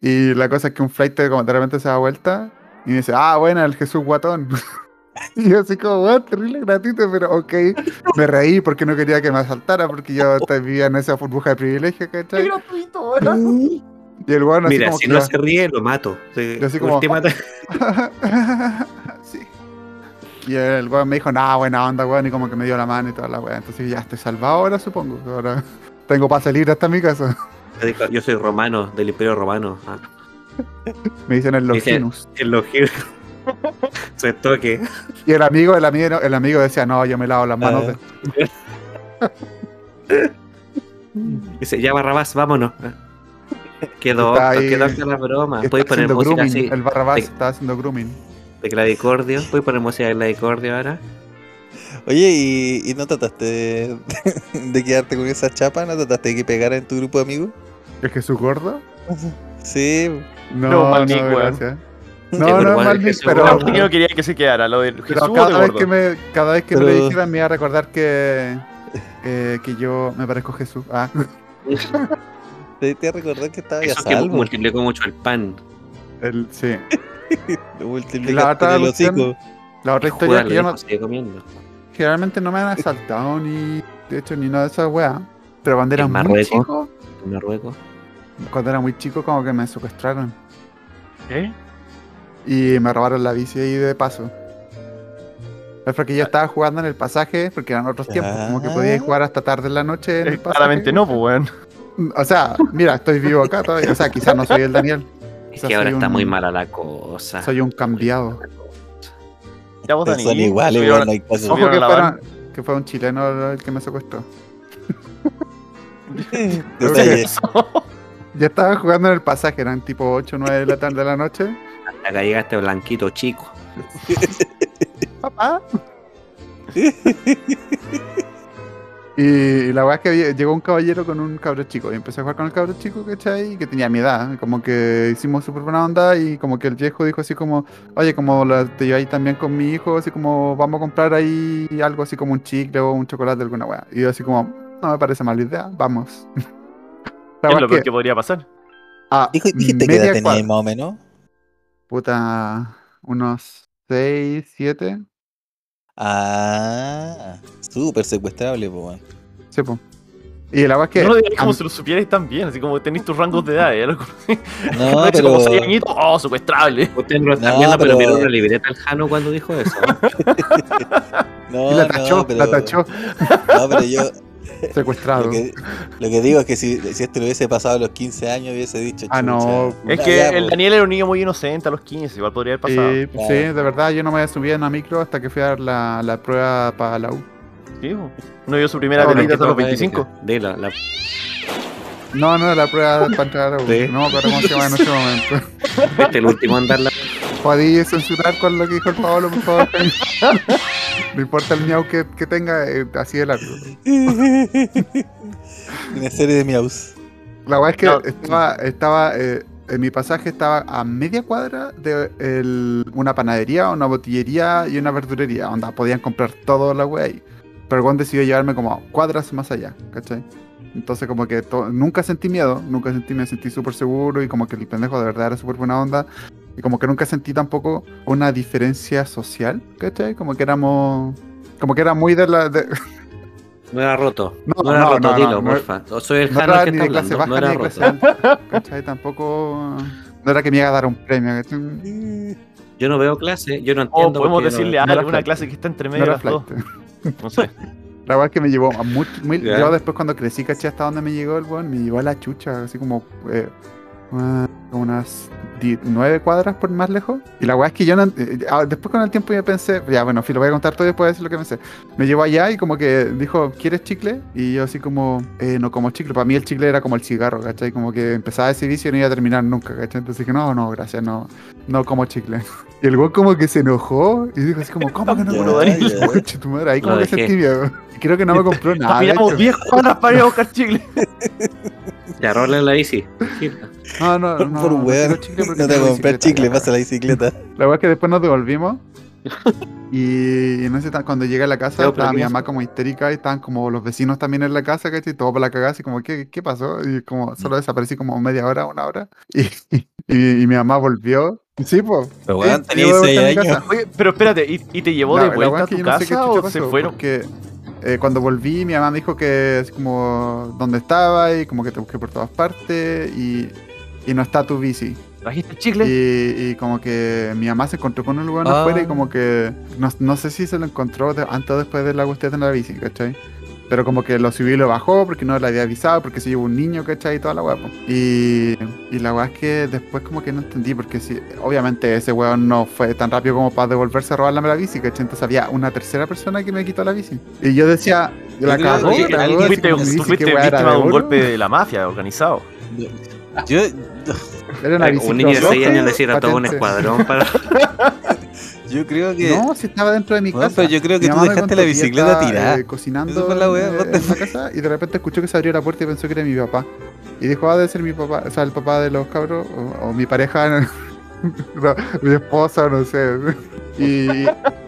Y la cosa es que un flight como de repente se da vuelta y me dice, ah, bueno, el Jesús guatón. y yo así como, what, terrible gratuito, pero ok. Me reí porque no quería que me asaltara, porque yo vivía en esa burbuja de privilegio, ¿cachai? gratuito, weón. Y el weón así Mira, como si que no se ríe, lo mato. Sí, Yo así como- sí. Y el weón me dijo, nah, buena onda, weón, y como que me dio la mano y toda la weón. Entonces ya estoy salvado ahora, supongo. Ahora tengo para salir hasta mi casa. Dijo, Yo soy romano, del Imperio Romano. Ah, Me dicen el Longinus. el Longir. Su toque. Y el amigo, el amigo, el amigo decía, no, yo me lavo las manos. Ah. de-". Dice, ya Barrabás, vámonos. Quedó, Está quedó acá la broma. Está Puedes poner haciendo música grooming. así El Barrabás de- estaba haciendo grooming. de Clavicordio. Puedes poner música de Clavicordio ahora. Oye, ¿y, y no trataste de, de quedarte con esa chapa? ¿No trataste de que pegara en tu grupo de amigos? ¿Es Jesús gordo? Sí. No, No, no, mal weón. gracias. No, no, mal pero, gordo. Yo no quería que se quedara, lo pero Jesús o de cada, vez gordo. que me, cada vez que me Pero- lo dijeran me iba a recordar que, eh, que yo me parezco a Jesús. Ah, Te, te recordar que estaba ya Eso que salvo. multiplicó mucho el pan. el, sí. Lo en el hocico. La otra historia es que yo no, sigue comiendo. generalmente no me han asaltado ni, de hecho, ni nada de esa weá. Pero cuando era muy Marruecos. chico, En Marruecos. cuando era muy chico como que me secuestraron. ¿Eh? Y me robaron la bici ahí de paso. Es porque yo estaba jugando en el pasaje, porque eran otros tiempos, como que podía jugar hasta tarde en la noche en el Eh, pasaje. Claramente no, pues, weón. O sea, mira, estoy vivo acá todavía. O sea, quizás no soy el Daniel. Es O sea, que ahora está un- muy mala la cosa. Soy un cambiado. Ya vos, Dani. Son iguales, subieron- weón, no hay caso. Ojo que, fuera- que fue un chileno el que me secuestró. Yo estaba jugando en el pasaje, eran tipo 8 o 9 de la tarde de la noche. Acá llegaste blanquito chico. Papá. Y la weá es que llegó un caballero con un cabro chico y empecé a jugar con el cabro chico, ¿cachai? Que tenía mi edad, como que hicimos súper buena onda y como que el viejo dijo así como, oye, como la, te lleváis también con mi hijo, así como vamos a comprar ahí algo así como un chicle o un chocolate, alguna weá. Y yo así como, no me parece mala idea, vamos. La ¿Qué es lo que que podría pasar? a Dijo- Dijiste que edad tenías más o menos. Puta, unos 6, 7. Ah, súper secuestrable, pues, weón. Sí, po. Y la verdad es No lo que. digáis como si lo supierais tan bien, así como tenéis tus rangos de edad. ¿eh? No, No, como pero. 6 añitos, oh, secuestrable. Usted no está No, viendo, pero pero- miró una libreta al Jano cuando dijo eso. No, y la tachó, no, pero, la tachó. No, pero yo Secuestrado. lo que, lo que digo es que si, si esto lo hubiese pasado a los 15 años, hubiese dicho. Ah, no, Es que ya, el pues. Daniel era un niño muy inocente a los 15, igual podría haber pasado. Sí, Claro. sí, de verdad, yo no me había subido en la micro hasta que fui a dar la, la prueba para la U. Sí, no dio su primera No, hasta los Toca, 25. Dilo, la- No, no, la prueba para entrar a la U. Sí. No acuerdo cómo se llama en ese momento. este es el último en dar la. Podí censurar con lo que dijo el Pablo, por favor. no importa el miau que, que tenga, eh, así de largo. Una serie de miaus. La verdad es que No. estaba, estaba eh, en mi pasaje estaba a media cuadra de el- una panadería, una botillería y una verdurería, donde podían comprar todo la wea ahí. Pero weón decidió llevarme como cuadras más allá, ¿cachai? Entonces como que nunca sentí miedo, nunca sentí, me sentí súper seguro y como que el pendejo de verdad era súper buena onda. Y como que nunca sentí tampoco una diferencia social, ¿cachai? Como que éramos... Como que era muy de la... de- No era roto. No, No, era no, roto, no, dilo, porfa. Soy el no era ni de clase baja No ni de roto. clase alta, ¿cachai? Tampoco... No era que me iba a dar un premio, ¿cachai? Yo no veo clase, yo no O entiendo. podemos decirle a alguna flight. clase que está entre No medio de las dos. No sé. La verdad es que me llevó a muy. Yo después cuando crecí, caché hasta donde me llegó el weón, me llevó a la chucha, así como eh, una- unas di- nueve cuadras por más lejos. Y la weá es que yo no, eh, ah, después con el tiempo ya pensé, ya bueno, lo voy a contar todo y después decir lo que pensé. Me llevó allá y como que dijo, ¿quieres chicle? Y yo así como, eh, no como chicle. Para mí el chicle era como el cigarro, ¿cachai? Como que empezaba ese vicio y no iba a terminar nunca, ¿cachai? Entonces dije, no, no, gracias, no, no como chicle. Y el weón como que se enojó y dijo así como, ¿cómo que no ya. Conche tu madre, Ahí Lo como que sentí miedo. Y creo que no me compró nada. de hecho. 10 cuadras para ir a buscar chicle. Ya rola en la bici. No, no, no. Por no weón. No te voy a comprar chicle, pasa la bicicleta. La verdad es que después nos devolvimos. Y en ese cuando llegué a la casa, estaba ¿qué mi mamá como histérica y estaban como los vecinos también en la casa, ¿cachai? Todo por la cagada, así como, ¿qué, qué pasó? Y como solo desaparecí como media hora, una hora. Y, y, y mi mamá volvió. Sí, pues. Pero tenía años. casa. Oye, espérate, ¿y, y te llevó La- de vuelta a es que tu yo no sé casa o se pasó, fueron? Porque eh, cuando volví, mi mamá me dijo que es como dónde estaba y como que te busqué por todas partes y, y no está tu bici. ¿Trajiste chicle? Y, y como que mi mamá se encontró con un lugar Ah. afuera y como que no, no sé si se lo encontró antes o después de la cuestión de la bici, ¿cachai? Pero como que lo subió y lo bajó porque no le había avisado, porque se llevó un niño, ¿cachai? Y toda la weá. Y, y la weá es que después como que no entendí, porque si, obviamente ese weón no fue tan rápido como para devolverse a robarme la bici, ¿cachai? Entonces había una tercera persona que me quitó la bici. Y yo decía, Yo la cagó, la Tú fuiste, como mi tú bici, fuiste ¿qué weá era, víctima de un golpe de la mafia organizado. Yo, Era una bici Un niño de roja, 6 años necesita todo un escuadrón para. yo creo que. No, si estaba dentro de mi Bueno, casa. pero yo creo que Mi tú dejaste la bicicleta tirada. eh, cocinando la en, la casa y de repente escuchó que se abrió la puerta y pensó que era mi papá. Y dijo, ah, debe ser mi papá, o sea, el papá de los cabros, o, o mi pareja, no, mi esposa, no sé. Y,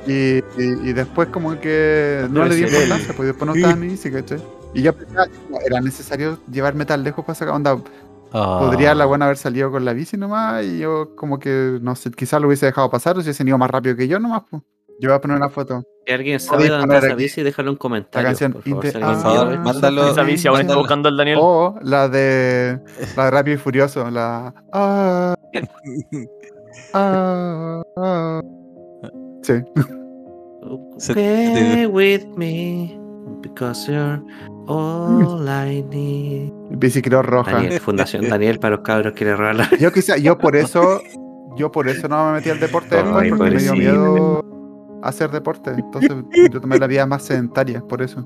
y, y- y después como que no le di importancia, pues después no estaba en mi bici, ¿cachai? Y yo pensaba, era necesario llevarme tan lejos para sacar onda. Ah. Podría la buena haber salido con la bici nomás y yo como que, no sé, quizás lo hubiese dejado pasar o si hubiese ido más rápido que yo nomás, pues. Yo voy a poner una foto. Si alguien sabe dónde está esa bici, déjalo en comentarios. canción por favor. Si favor, Ah, mándalo. Esa bici aún está buscando al Daniel. O la de la de Rápido y Furioso, la ah, ah, ah. Sí. Stay with me because you're all I need. Bicicleta roja. Daniel, Fundación Daniel para los cabros quiere robar la. Yo quizá, yo por eso, yo por eso no me metí al deporte después, porque me dio miedo hacer deporte. Entonces yo tomé la vida más sedentaria, por eso.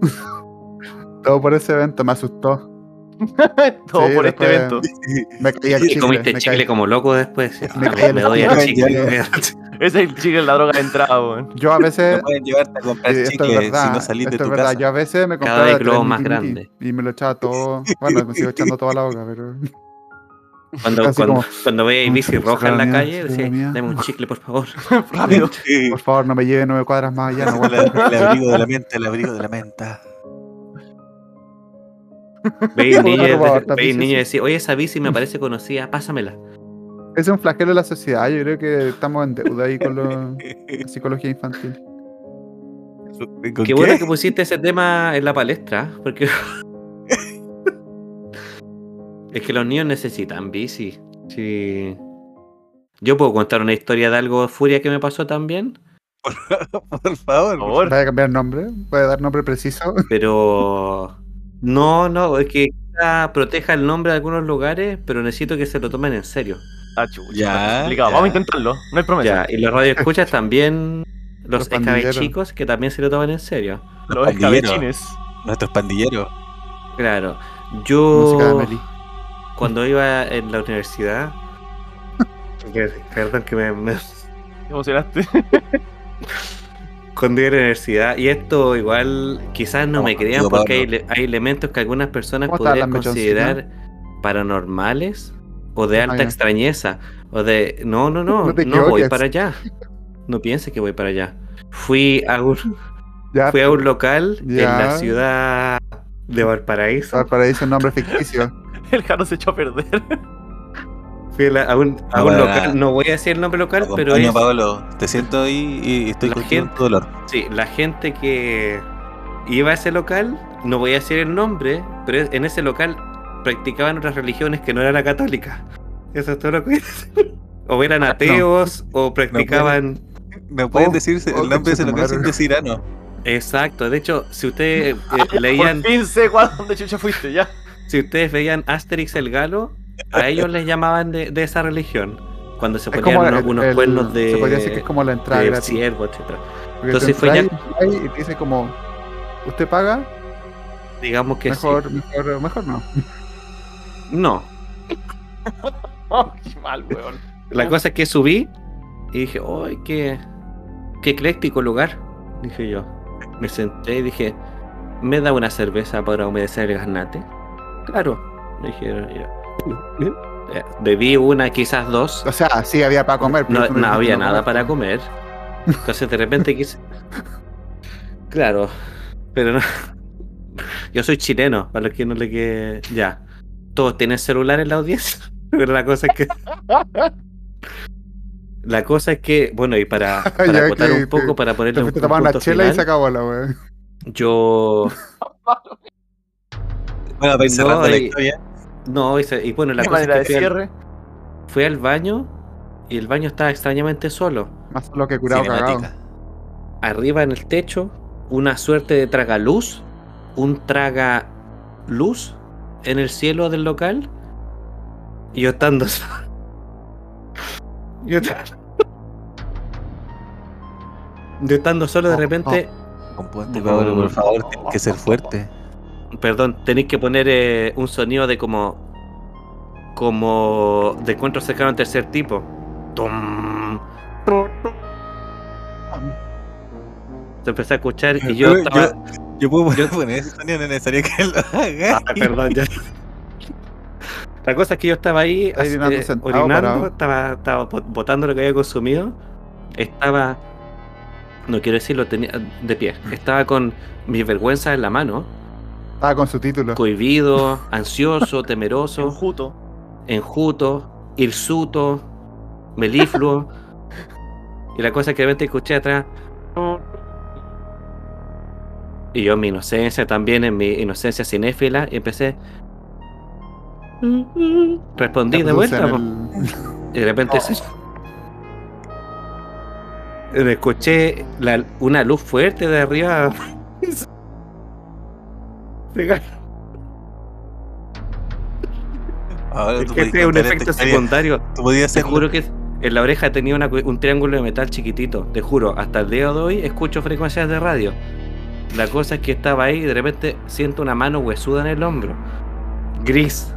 Todo por ese evento me asustó. Todo Sí, por este evento. Me caí al chicle. comiste me chicle como loco después. Me Ah, me doy al chicle. Ese es el chicle, la droga de entrada, weón. Yo a veces No pueden llevarte a comprar Sí, esto es chicle verdad, si no salís de esto tu es verdad. casa. Yo a veces me Cada compraba vez tres globos más miti grandes. y me lo echaba todo. Bueno, me sigo echando toda la boca, pero. Cuando, Así cuando, como- cuando veis como bici roja en la mía, calle, mía. dame un chicle, por favor. Rápido. Por favor, no me lleve nueve cuadras más allá. No. El, el abrigo de la menta, el abrigo de la menta. Veis niños y sí. decís, oye, esa bici me parece conocida, pásamela. Es un flagelo de la sociedad. Yo creo que estamos en deuda ahí con lo- la psicología infantil. ¿Con Qué bueno que pusiste ese tema en la palestra, porque. es que los niños necesitan bici. Sí. Yo puedo contar una historia de algo furia que me pasó también, Por favor. Por favor. ¿Vaya a cambiar nombre? ¿Puede dar nombre preciso? pero. No, no, es que proteja el nombre de algunos lugares, pero necesito que se lo tomen en serio. Ah, chucha, Ya, complicado. ya. Vamos a intentarlo. No hay promesa. Ya, y los radioescuchas también, Los los escabechicos, que también se lo toman en serio. Los pandilleros. escabechines. Nuestros pandilleros. Claro. Yo, cuando iba en la universidad. Perdón que me- me, ¿Te emocionaste? cuando iba a la universidad, y esto igual quizás no me crean porque hay, hay elementos que algunas personas ¿Cómo están podrían considerar paranormales o de Ah, alta extrañeza o de no, no, no, No voy para allá. No piense que voy para allá. Fui a un, Ya, fui a un local en la ciudad de Valparaíso. Valparaíso, un nombre ficticio. El Jano se echó a perder. Fui a, la- a un, a local, no voy a decir el nombre local, pero Acompaño, es Pablo. Te siento ahí y estoy gente- tu dolor. Sí, la gente que iba a ese local, no voy a decir el nombre, pero en ese local practicaban otras religiones que no era la católica. Eso es todo lo que voy a decir. O eran ateos, o practicaban... No pueden Oh, decirse oh, el nombre de ese local conchetumare. sin decir ano. Exacto, de hecho, si ustedes eh, leían, Por fin sé dónde chucha fuiste, ya. si ustedes veían Asterix el Galo, a ellos les llamaban de, de esa religión. Cuando se ponían como unos, el- unos el- cuernos de, Se podría decir que es como la entrada de ciervo, etc. Entonces fue ya- y te dice como, usted paga, Digamos que sí. mejor, mejor, mejor no. No, Oh, qué mal, weón. La cosa es que subí y dije, ¡ay, qué, qué ecléctico lugar! Dije yo. Me senté y dije, ¿me da una cerveza para humedecer el garnate? Claro. Me dijeron, ya. Eh, Bebí una, quizás dos. O sea, sí había para comer. pero No, había nada para comer. Entonces de repente quise. Claro, pero no. Yo soy chileno, para los que no le quede. Ya. Todos tienen celular en la audiencia. Pero la cosa es que. La cosa es que, bueno, y para, para que- un poco, para Te ponerle un, punto chela y final, se acabó la wea. yo. Bueno, No, cerrando la y- historia. No, y, se- y bueno, la cosa es que fui al, cierre. fui al baño y el baño estaba extrañamente solo. Más solo que curado cagado. Arriba en el techo una suerte de tragaluz, un traga luz en el cielo del local. Y yo estando yo, yo estando solo de repente, Pablo, por favor, tienes que ser fuerte. perdón, tenéis que poner eh, un sonido de como como de encuentro cercano al tercer tipo. Tum. Se empezó a escuchar y yo Yo- estaba Yo puedo Yo- poner ese sonido, no es necesario que lo haga. Ah, perdón, ya. La cosa es que yo estaba ahí orinando eh, sentado, orinando, estaba, estaba bot- botando lo que había consumido. Estaba, no quiero decirlo, tenía de pie. Estaba con mis vergüenzas en la mano, Estaba con su título. cohibido, ansioso, temeroso, Enjuto. enjuto, hirsuto, melifluo. y la cosa es que de repente escuché atrás. Y yo en mi inocencia también, en mi inocencia cinéfila, y empecé. Respondí de vuelta. el- Y de repente se- me escuché la- una luz fuerte de arriba. Ahora Es que este es un efecto secundario. Tú podías Te juro que en la oreja tenía una un triángulo de metal chiquitito. Te juro, hasta el día de hoy escucho frecuencias de radio. La cosa es que estaba ahí y de repente siento una mano huesuda en el hombro. Gris.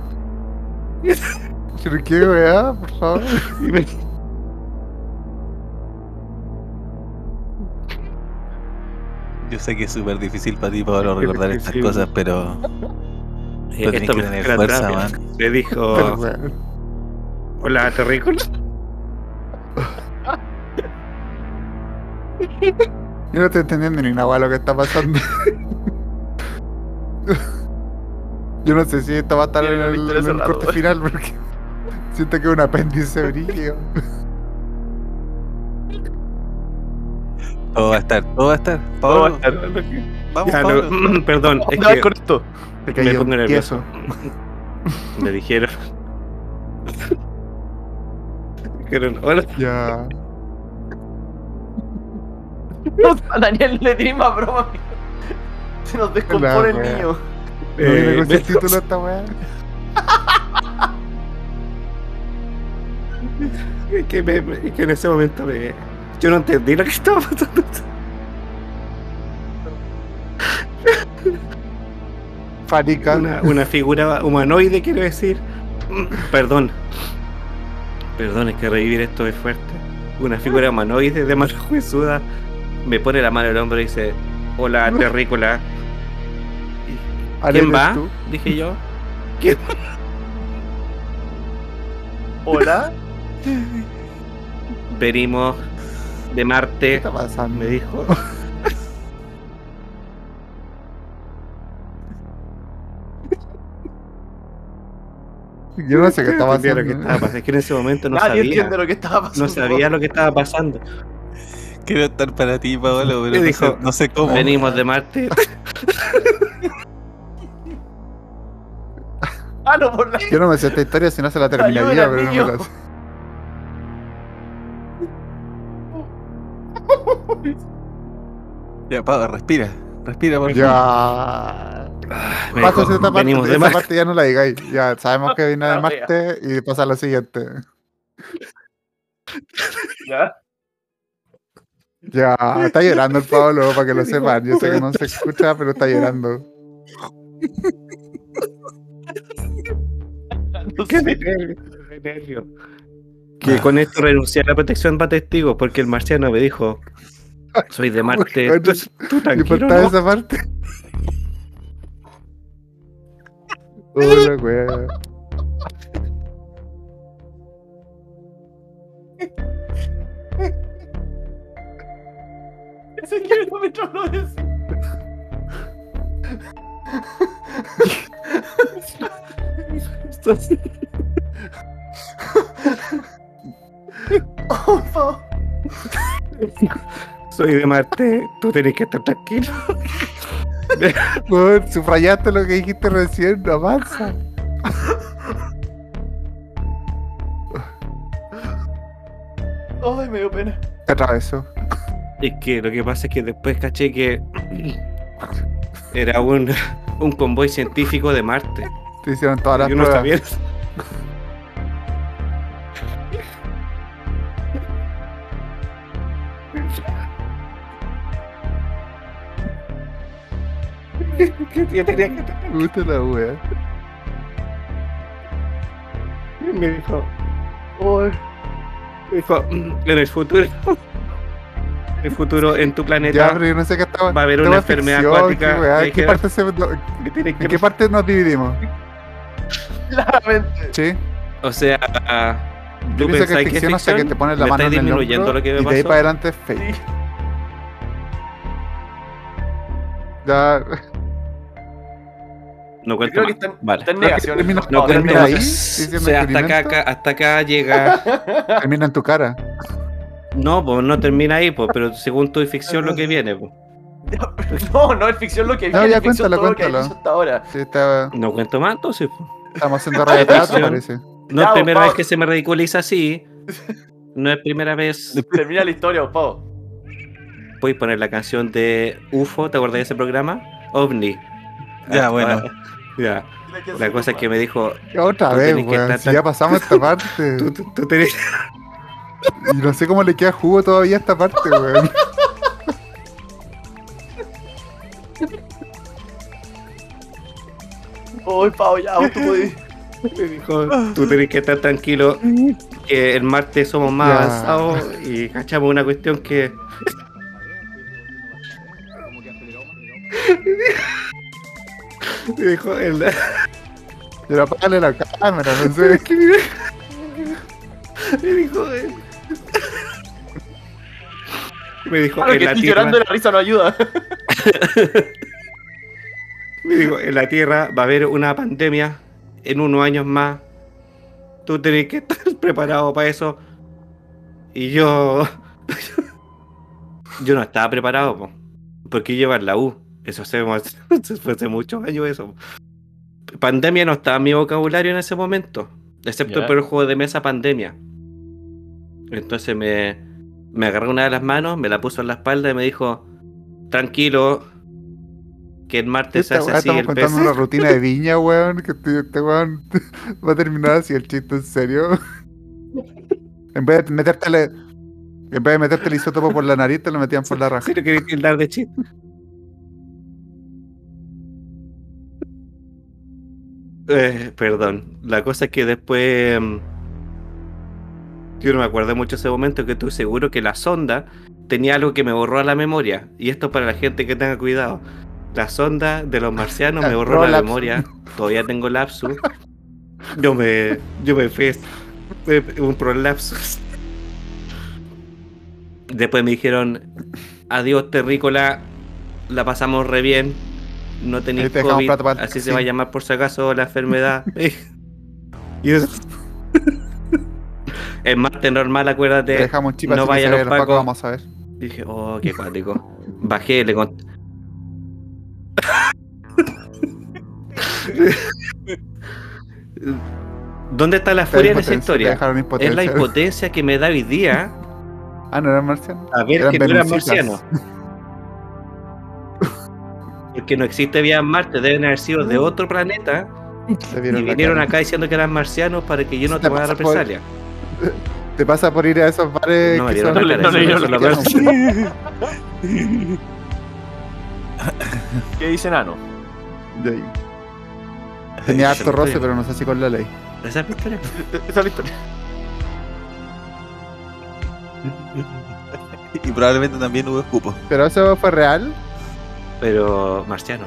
¿Pero qué weá, por favor? Y me- Yo sé que es súper difícil para ti, Pablo, recordar estas cosas, pero Eh, Esto que me tener fuerza, man. Le dijo: Pero. Hola, terrícola. Yo no estoy entendiendo ni nada lo que está pasando. Yo no sé si esto va a estar en el, en corte final porque Siento que es un apéndice brillo. Todo va a estar, todo va a estar. Todo va a estar- vamos, Ya, Pablo. no, perdón, es ¿Dónde vas que con esto? Te me pongo nervioso. Me dijeron. Dijeron, hola. Ya. Daniel le tiene más broma. amigo. Se nos descompone el niño. No viene Eh, con me- ese título esta weá. Es que, me- me- es que en ese momento me, yo no entendí lo que estaba pasando. Una, una figura humanoide, quiero decir. Perdón. Perdón, es que revivir esto es fuerte. Una figura humanoide de mano huesuda me pone la mano en el hombro y dice: Hola, terrícola. ¿Quién ¿eres va? tú? Dije yo. ¿Quién? Hola. Venimos de ¿Qué Marte, está pasando? me dijo. Yo no sé qué No entendía lo que pasando. estaba pasando. Es que en ese momento no Nadie sabía. entiende lo que estaba pasando. No sabía lo que estaba pasando. Quiero estar para ti, Pablo, pero no, dijo, sé, no sé cómo. Venimos de Marte. Ah, no, por la. Yo no me sé esta historia si no se la terminaría, pero no me la sé. Ya, Pablo, respira. Respira, por favor. Ya. Pásase dijo, esta parte, venimos de esa Marte. parte ya no la digáis. Ya sabemos que viene de Ah, Marte y pasa a lo siguiente. Ya. Ya, está llorando el Pablo, para que lo sepan. Yo sé que no se escucha, pero está llorando. No Qué nervio. Que con esto renuncié a la protección para testigos porque el marciano me dijo: Soy de Marte. Bueno, Tú, tú ¿Le tranquilo. importaba ¿no? esa parte? Hola, wea. Ese kilómetro no es. Oh, por favor. Soy de Marte. Tú tenés que estar tranquilo. Weón, subrayaste lo que dijiste recién, no avanza. Ay, me dio pena. ¿Qué atravesó? Es que lo que pasa es que después caché que era un, un convoy científico de Marte. Te hicieron todas las pruebas. sabía. Yo tenía que estar Puta la wea. Me dijo, "Oh", me dijo, "Mm, en el futuro, en el futuro en tu Ya, planeta pero yo no sé qué estaba. va a haber una enfermedad ficción, acuática wea, ¿En qué parte se- que tienes que- ¿En qué parte nos dividimos? Claramente. Sí. O sea, Yo ¿tú pienso que es ficción hasta que te pones la ¿Me mano en el disminuyendo hombro lo que me y de ahí para adelante es fake. Sí. Ya, No cuento creo que más. está, Vale. está en negación. termina- No No, cuento ahí, O sea, acá- hasta acá llega. termina en tu cara. No, pues no termina ahí, pues, pero según tu ficción lo que viene, pues. No, no es ficción lo que No, viene, ya es ficción cuéntalo, todo lo que cuéntalo. hasta ahora. Sí, está- No cuento más, entonces. pues. estamos haciendo radioteatro, Ficción. parece. No Ya, es primera vez que se me ridiculiza así. No es primera vez. Termina la historia, Pau. Puedes poner la canción de UFO, ¿te acordás de ese programa? OVNI. Ya, Ah, bueno. Ya. La cosa es que me dijo, Otra vez, weón. Si ya pasamos esta parte. tú, tú- tú tenés- Y no sé cómo le queda jugo todavía a esta parte, weón. Uy, Pau, ya, tú podés. dijo, tú tenés que estar tranquilo que el martes somos más Ya. avanzados y cachamos una cuestión que me dijo el, Pero apágale la cámara, no sé. me dijo él. Me dijo, Claro en que la estoy tierra, llorando la risa no ayuda. me dijo, en la tierra va a haber una pandemia en unos años más tú tenés que estar preparado para eso. Y yo. yo no estaba preparado, po, porque llevar la U. Eso hace, fue hace muchos años eso. Pandemia no estaba en mi vocabulario en ese momento. Excepto por el juego de mesa pandemia. Entonces me, me agarró una de las manos, me la puso en la espalda y me dijo, tranquilo, que el martes se Esta hace así estamos el contando pez. una rutina de viña, weón. Que este, este weón va a terminar así el chiste, en serio. En vez de metértele. En vez de meterte el isótopo por la nariz, te lo metían por la raja. Sí, lo quería tildar de chiste. Eh, perdón. La cosa es que después. Yo no me acuerdo mucho ese momento que estoy seguro que la sonda tenía algo que me borró a la memoria. Y esto para la gente que tenga cuidado. La sonda de los marcianos me borró la Prolapso. memoria. Todavía tengo lapsus. Yo me. Yo me fui. Un prolapsus. Después me dijeron. Adiós, terrícola. La pasamos re bien. No tenéis COVID. Así se va a llamar por si acaso la enfermedad. y eso. Es martes normal, Te acuérdate. dejamos chip no vaya a los pacos, pacos. vamos a ver. Dije, oh, qué cuático. Bajé, le conté. ¿Dónde está la furia en esa Te historia? Es la impotencia que me da hoy día Ah, no eran marcianos. a ver Eran que no eran marcianos. Porque no existe vida en Marte, deben haber sido de otro planeta Te y vinieron acá diciendo que eran marcianos para que yo no Te tomara por- represalia. Te pasa por ir a esos bares No me que son la no la lo cara. ¿Qué dice Nano? De ahí. Tenía harto roce, historia. pero no sé si con la ley. Esa es mi historia. Esa es la historia. Y probablemente también hubo escupo. Pero eso fue real. Pero marciano.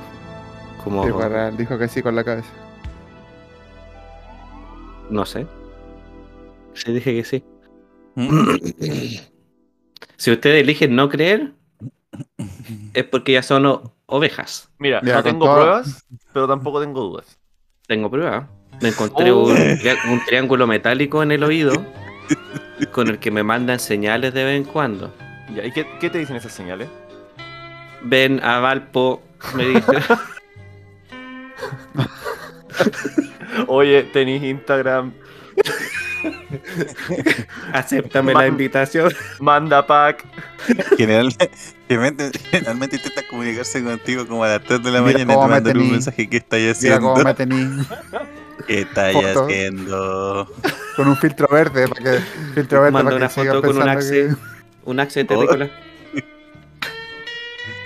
Como, Sí, fue real. Dijo que sí con la cabeza. no sé. Sí, dije que sí. Si ustedes eligen no creer, es porque ya son o- ovejas. Mira, Mira, no tengo todo- pruebas, pero tampoco tengo dudas. Tengo prueba. Me encontré Oh. un, tri- un triángulo metálico en el oído con el que me mandan señales de vez en cuando. Ya, ¿Y qué, qué te dicen esas señales? Ven a Valpo, me dice. Oye, tenéis Instagram, Acéptame Man- la invitación. manda pack. General- generalmente, generalmente intentan comunicarse contigo como a las 3 de la Mira mañana y te mandan un mensaje que estáis Mira haciendo. cómo me tení ¿Qué estáis haciendo? con un filtro verde para que filtro verde Manda para una que foto con un axe. Un axe de terrícola.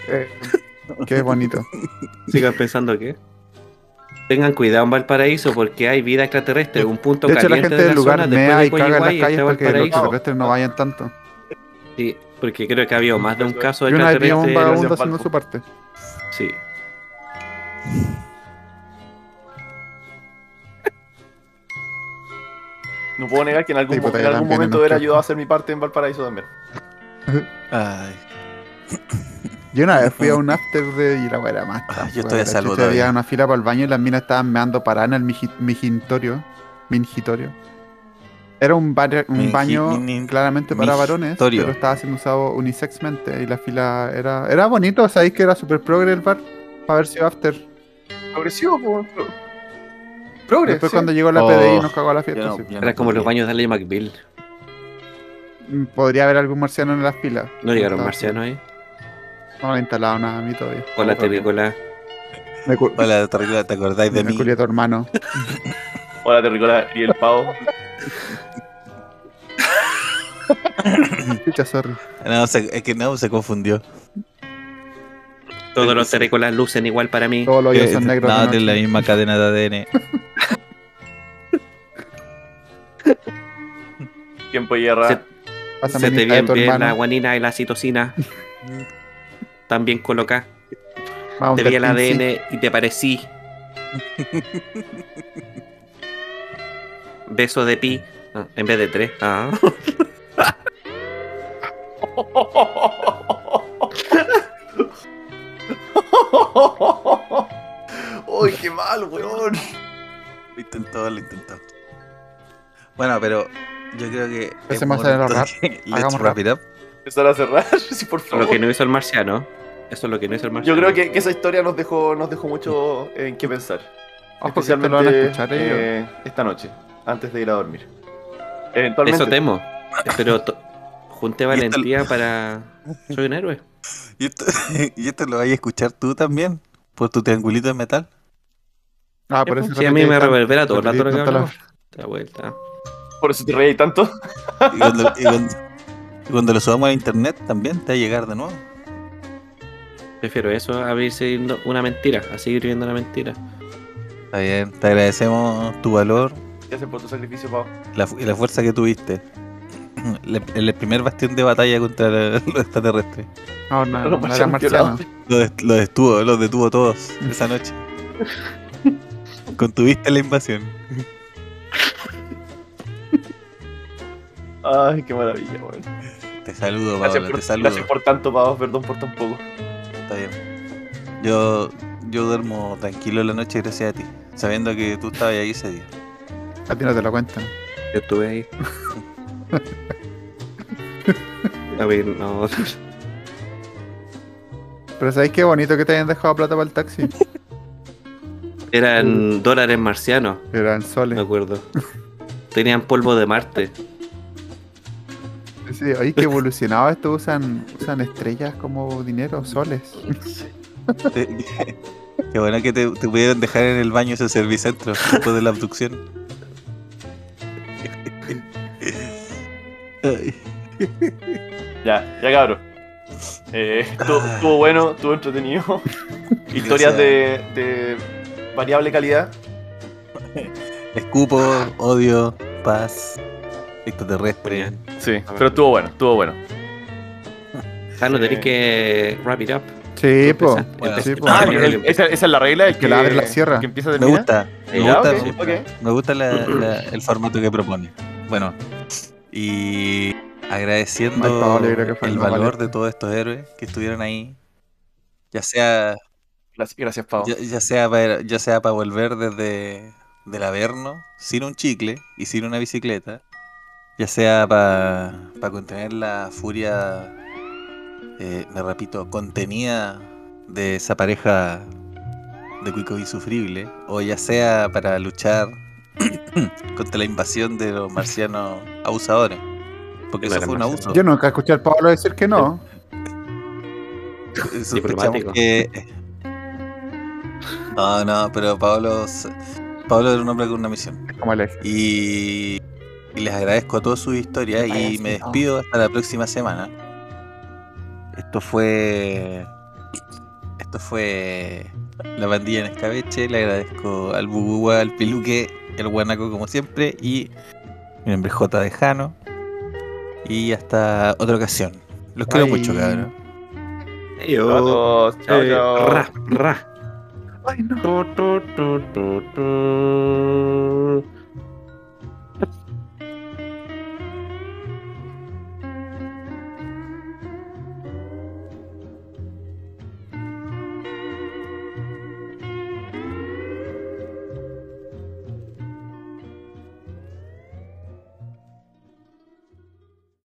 que, eh, que es bonito. Sigan pensando que. Tengan cuidado en Valparaíso porque hay vida extraterrestre. Un punto De hecho, la caliente gente de del la lugar zona mea después y de caga en las calles para que los Valparaíso. extraterrestres no vayan tanto. Sí, porque creo que ha habido más de un caso de Y una vez vimos un extraterrestre. vagabundo haciendo su parte. Sí. No puedo negar que en algún, Sí, puta, en algún momento en hubiera ayudado a hacer mi parte en Valparaíso también. Ay, Yo una vez fui a un after de y la weá era más. Ah, yo estoy a la salvo chucha, Había una fila para el baño y las minas estaban meando parada en el miji- mijitorio. Mingitorio. Era un, bar- un Mingi- baño claramente para varones, pero estaba siendo usado unisexmente y la fila era era bonito, sabéis que era super progre el bar para haber sido after. Progresivo, po. Progres. Después sí. cuando llegó la Oh, PDI nos cagó a la fiesta. no- sí. yo no Era como los baños de Ally McBeal. Mm, Podría haber algún marciano en las filas. No llegaron marcianos ahí. No me he instalado nada a mí todavía. Con la Ojo, amigo. terrícola. Me, Hola, Terricola, ¿te acordáis de me mí? a tu hermano. Hola, Terricola y el pavo. No, se- es que no, se confundió. Todos los terrícolas lucen igual para mí. Todos los hoyos Eh, son negros. no, de la misma cadena de ADN. Tiempo y guerra. Se, te bien bien la guanina y la citosina. También colocá. Vamos Te vi el. ADN y te parecí. Beso de pi. Ah, en vez de tres. Ah. ¡Uy, qué mal, weón! Lo intentó, lo intentó. Bueno, pero yo creo que. Empecemos a Let's Hagamos wrap it up. Empezar a cerrar, sí, por favor. lo que no hizo el marciano. Eso es lo que no hizo el Yo marciano. creo que, que esa historia nos dejó, nos dejó mucho en qué pensar. Ojo que esto lo van a escuchar ellos. eh, esta noche, antes de ir a dormir. Eventualmente. Eso temo. Pero to- junté Y esto- valentía para. Soy un héroe. Y esto, y esto lo vais a escuchar tú también. Por tu triangulito de metal. Ah, por eso Sí, a mí me reverbera todo el rato lo que la- vuelta. Por eso te reí tanto. Y cuando, y cuando- y cuando lo subamos a internet también te va a llegar de nuevo. Prefiero eso a vivir siendo una mentira, a seguir viviendo una mentira. Está bien. Te agradecemos tu valor Gracias por tu sacrificio, Pau. la y la fuerza que tuviste. Le- El primer bastión de batalla contra los extraterrestres. No, no, no era marcianos marciano. violados. Los, detuvo, los detuvo todos esa noche. Contuviste la invasión. Ay, qué maravilla, weón. Te saludo, Gracias Paola, por, te saludo. gracias por tanto, Pau. Perdón por tan poco. Está bien. Yo, yo duermo tranquilo en la noche gracias a ti, sabiendo que tú estabas ahí ese día. A ti no te lo cuentan. Yo estuve ahí. A ver, no. Pero ¿sabéis qué bonito que te hayan dejado plata para el taxi? Eran dólares marcianos, Eran me soles. acuerdo. Tenían polvo de Marte. Sí, oye, que evolucionado esto usan, usan estrellas como dinero, soles. Qué bueno que te, te pudieron dejar en el baño ese servicentro después de la abducción. Ya, ya cabrón. Eh, estuvo, Ah. estuvo bueno, estuvo entretenido. Historias de, de variable calidad. Escupo, odio, paz, extraterrestre. Sí, pero estuvo bueno, estuvo bueno. Ah, no Sí. tenéis que wrap it up. Sí, po. Bueno, Sí, po. Ah, el- esa, esa es la regla, el que la abre la cierra. Que empieza a Me gusta, me Ya, gusta, ok, me gusta, ok. me gusta la- la- el formato que propone. Bueno, y agradeciendo que el valor valiente. de todos estos héroes que estuvieron ahí, ya sea Gracias, gracias Pau. Ya, ya sea para, ya sea para volver desde del Averno sin un chicle y sin una bicicleta, ya sea para contener la furia, eh, me repito, contenida de esa pareja de cuico insufrible, o ya sea para luchar contra la invasión de los marcianos abusadores. Porque eso fue un abuso. Yo nunca escuché al Pablo decir que no. Sospechamos Diplomático. que. No, no, pero Pablo. Pablo era un hombre con una misión. Como el eje. Y, y les agradezco a todas sus historias y me despido hasta la próxima semana. Esto fue. Esto fue. La bandilla en escabeche. Le agradezco al Bubúa, al Piluque, al Guanaco como siempre. Y mi nombre es J. de Jano. Y hasta otra ocasión. Los quiero Bye. mucho, cabrón. Chao, Eh, chao. ra, ra. Ay, no.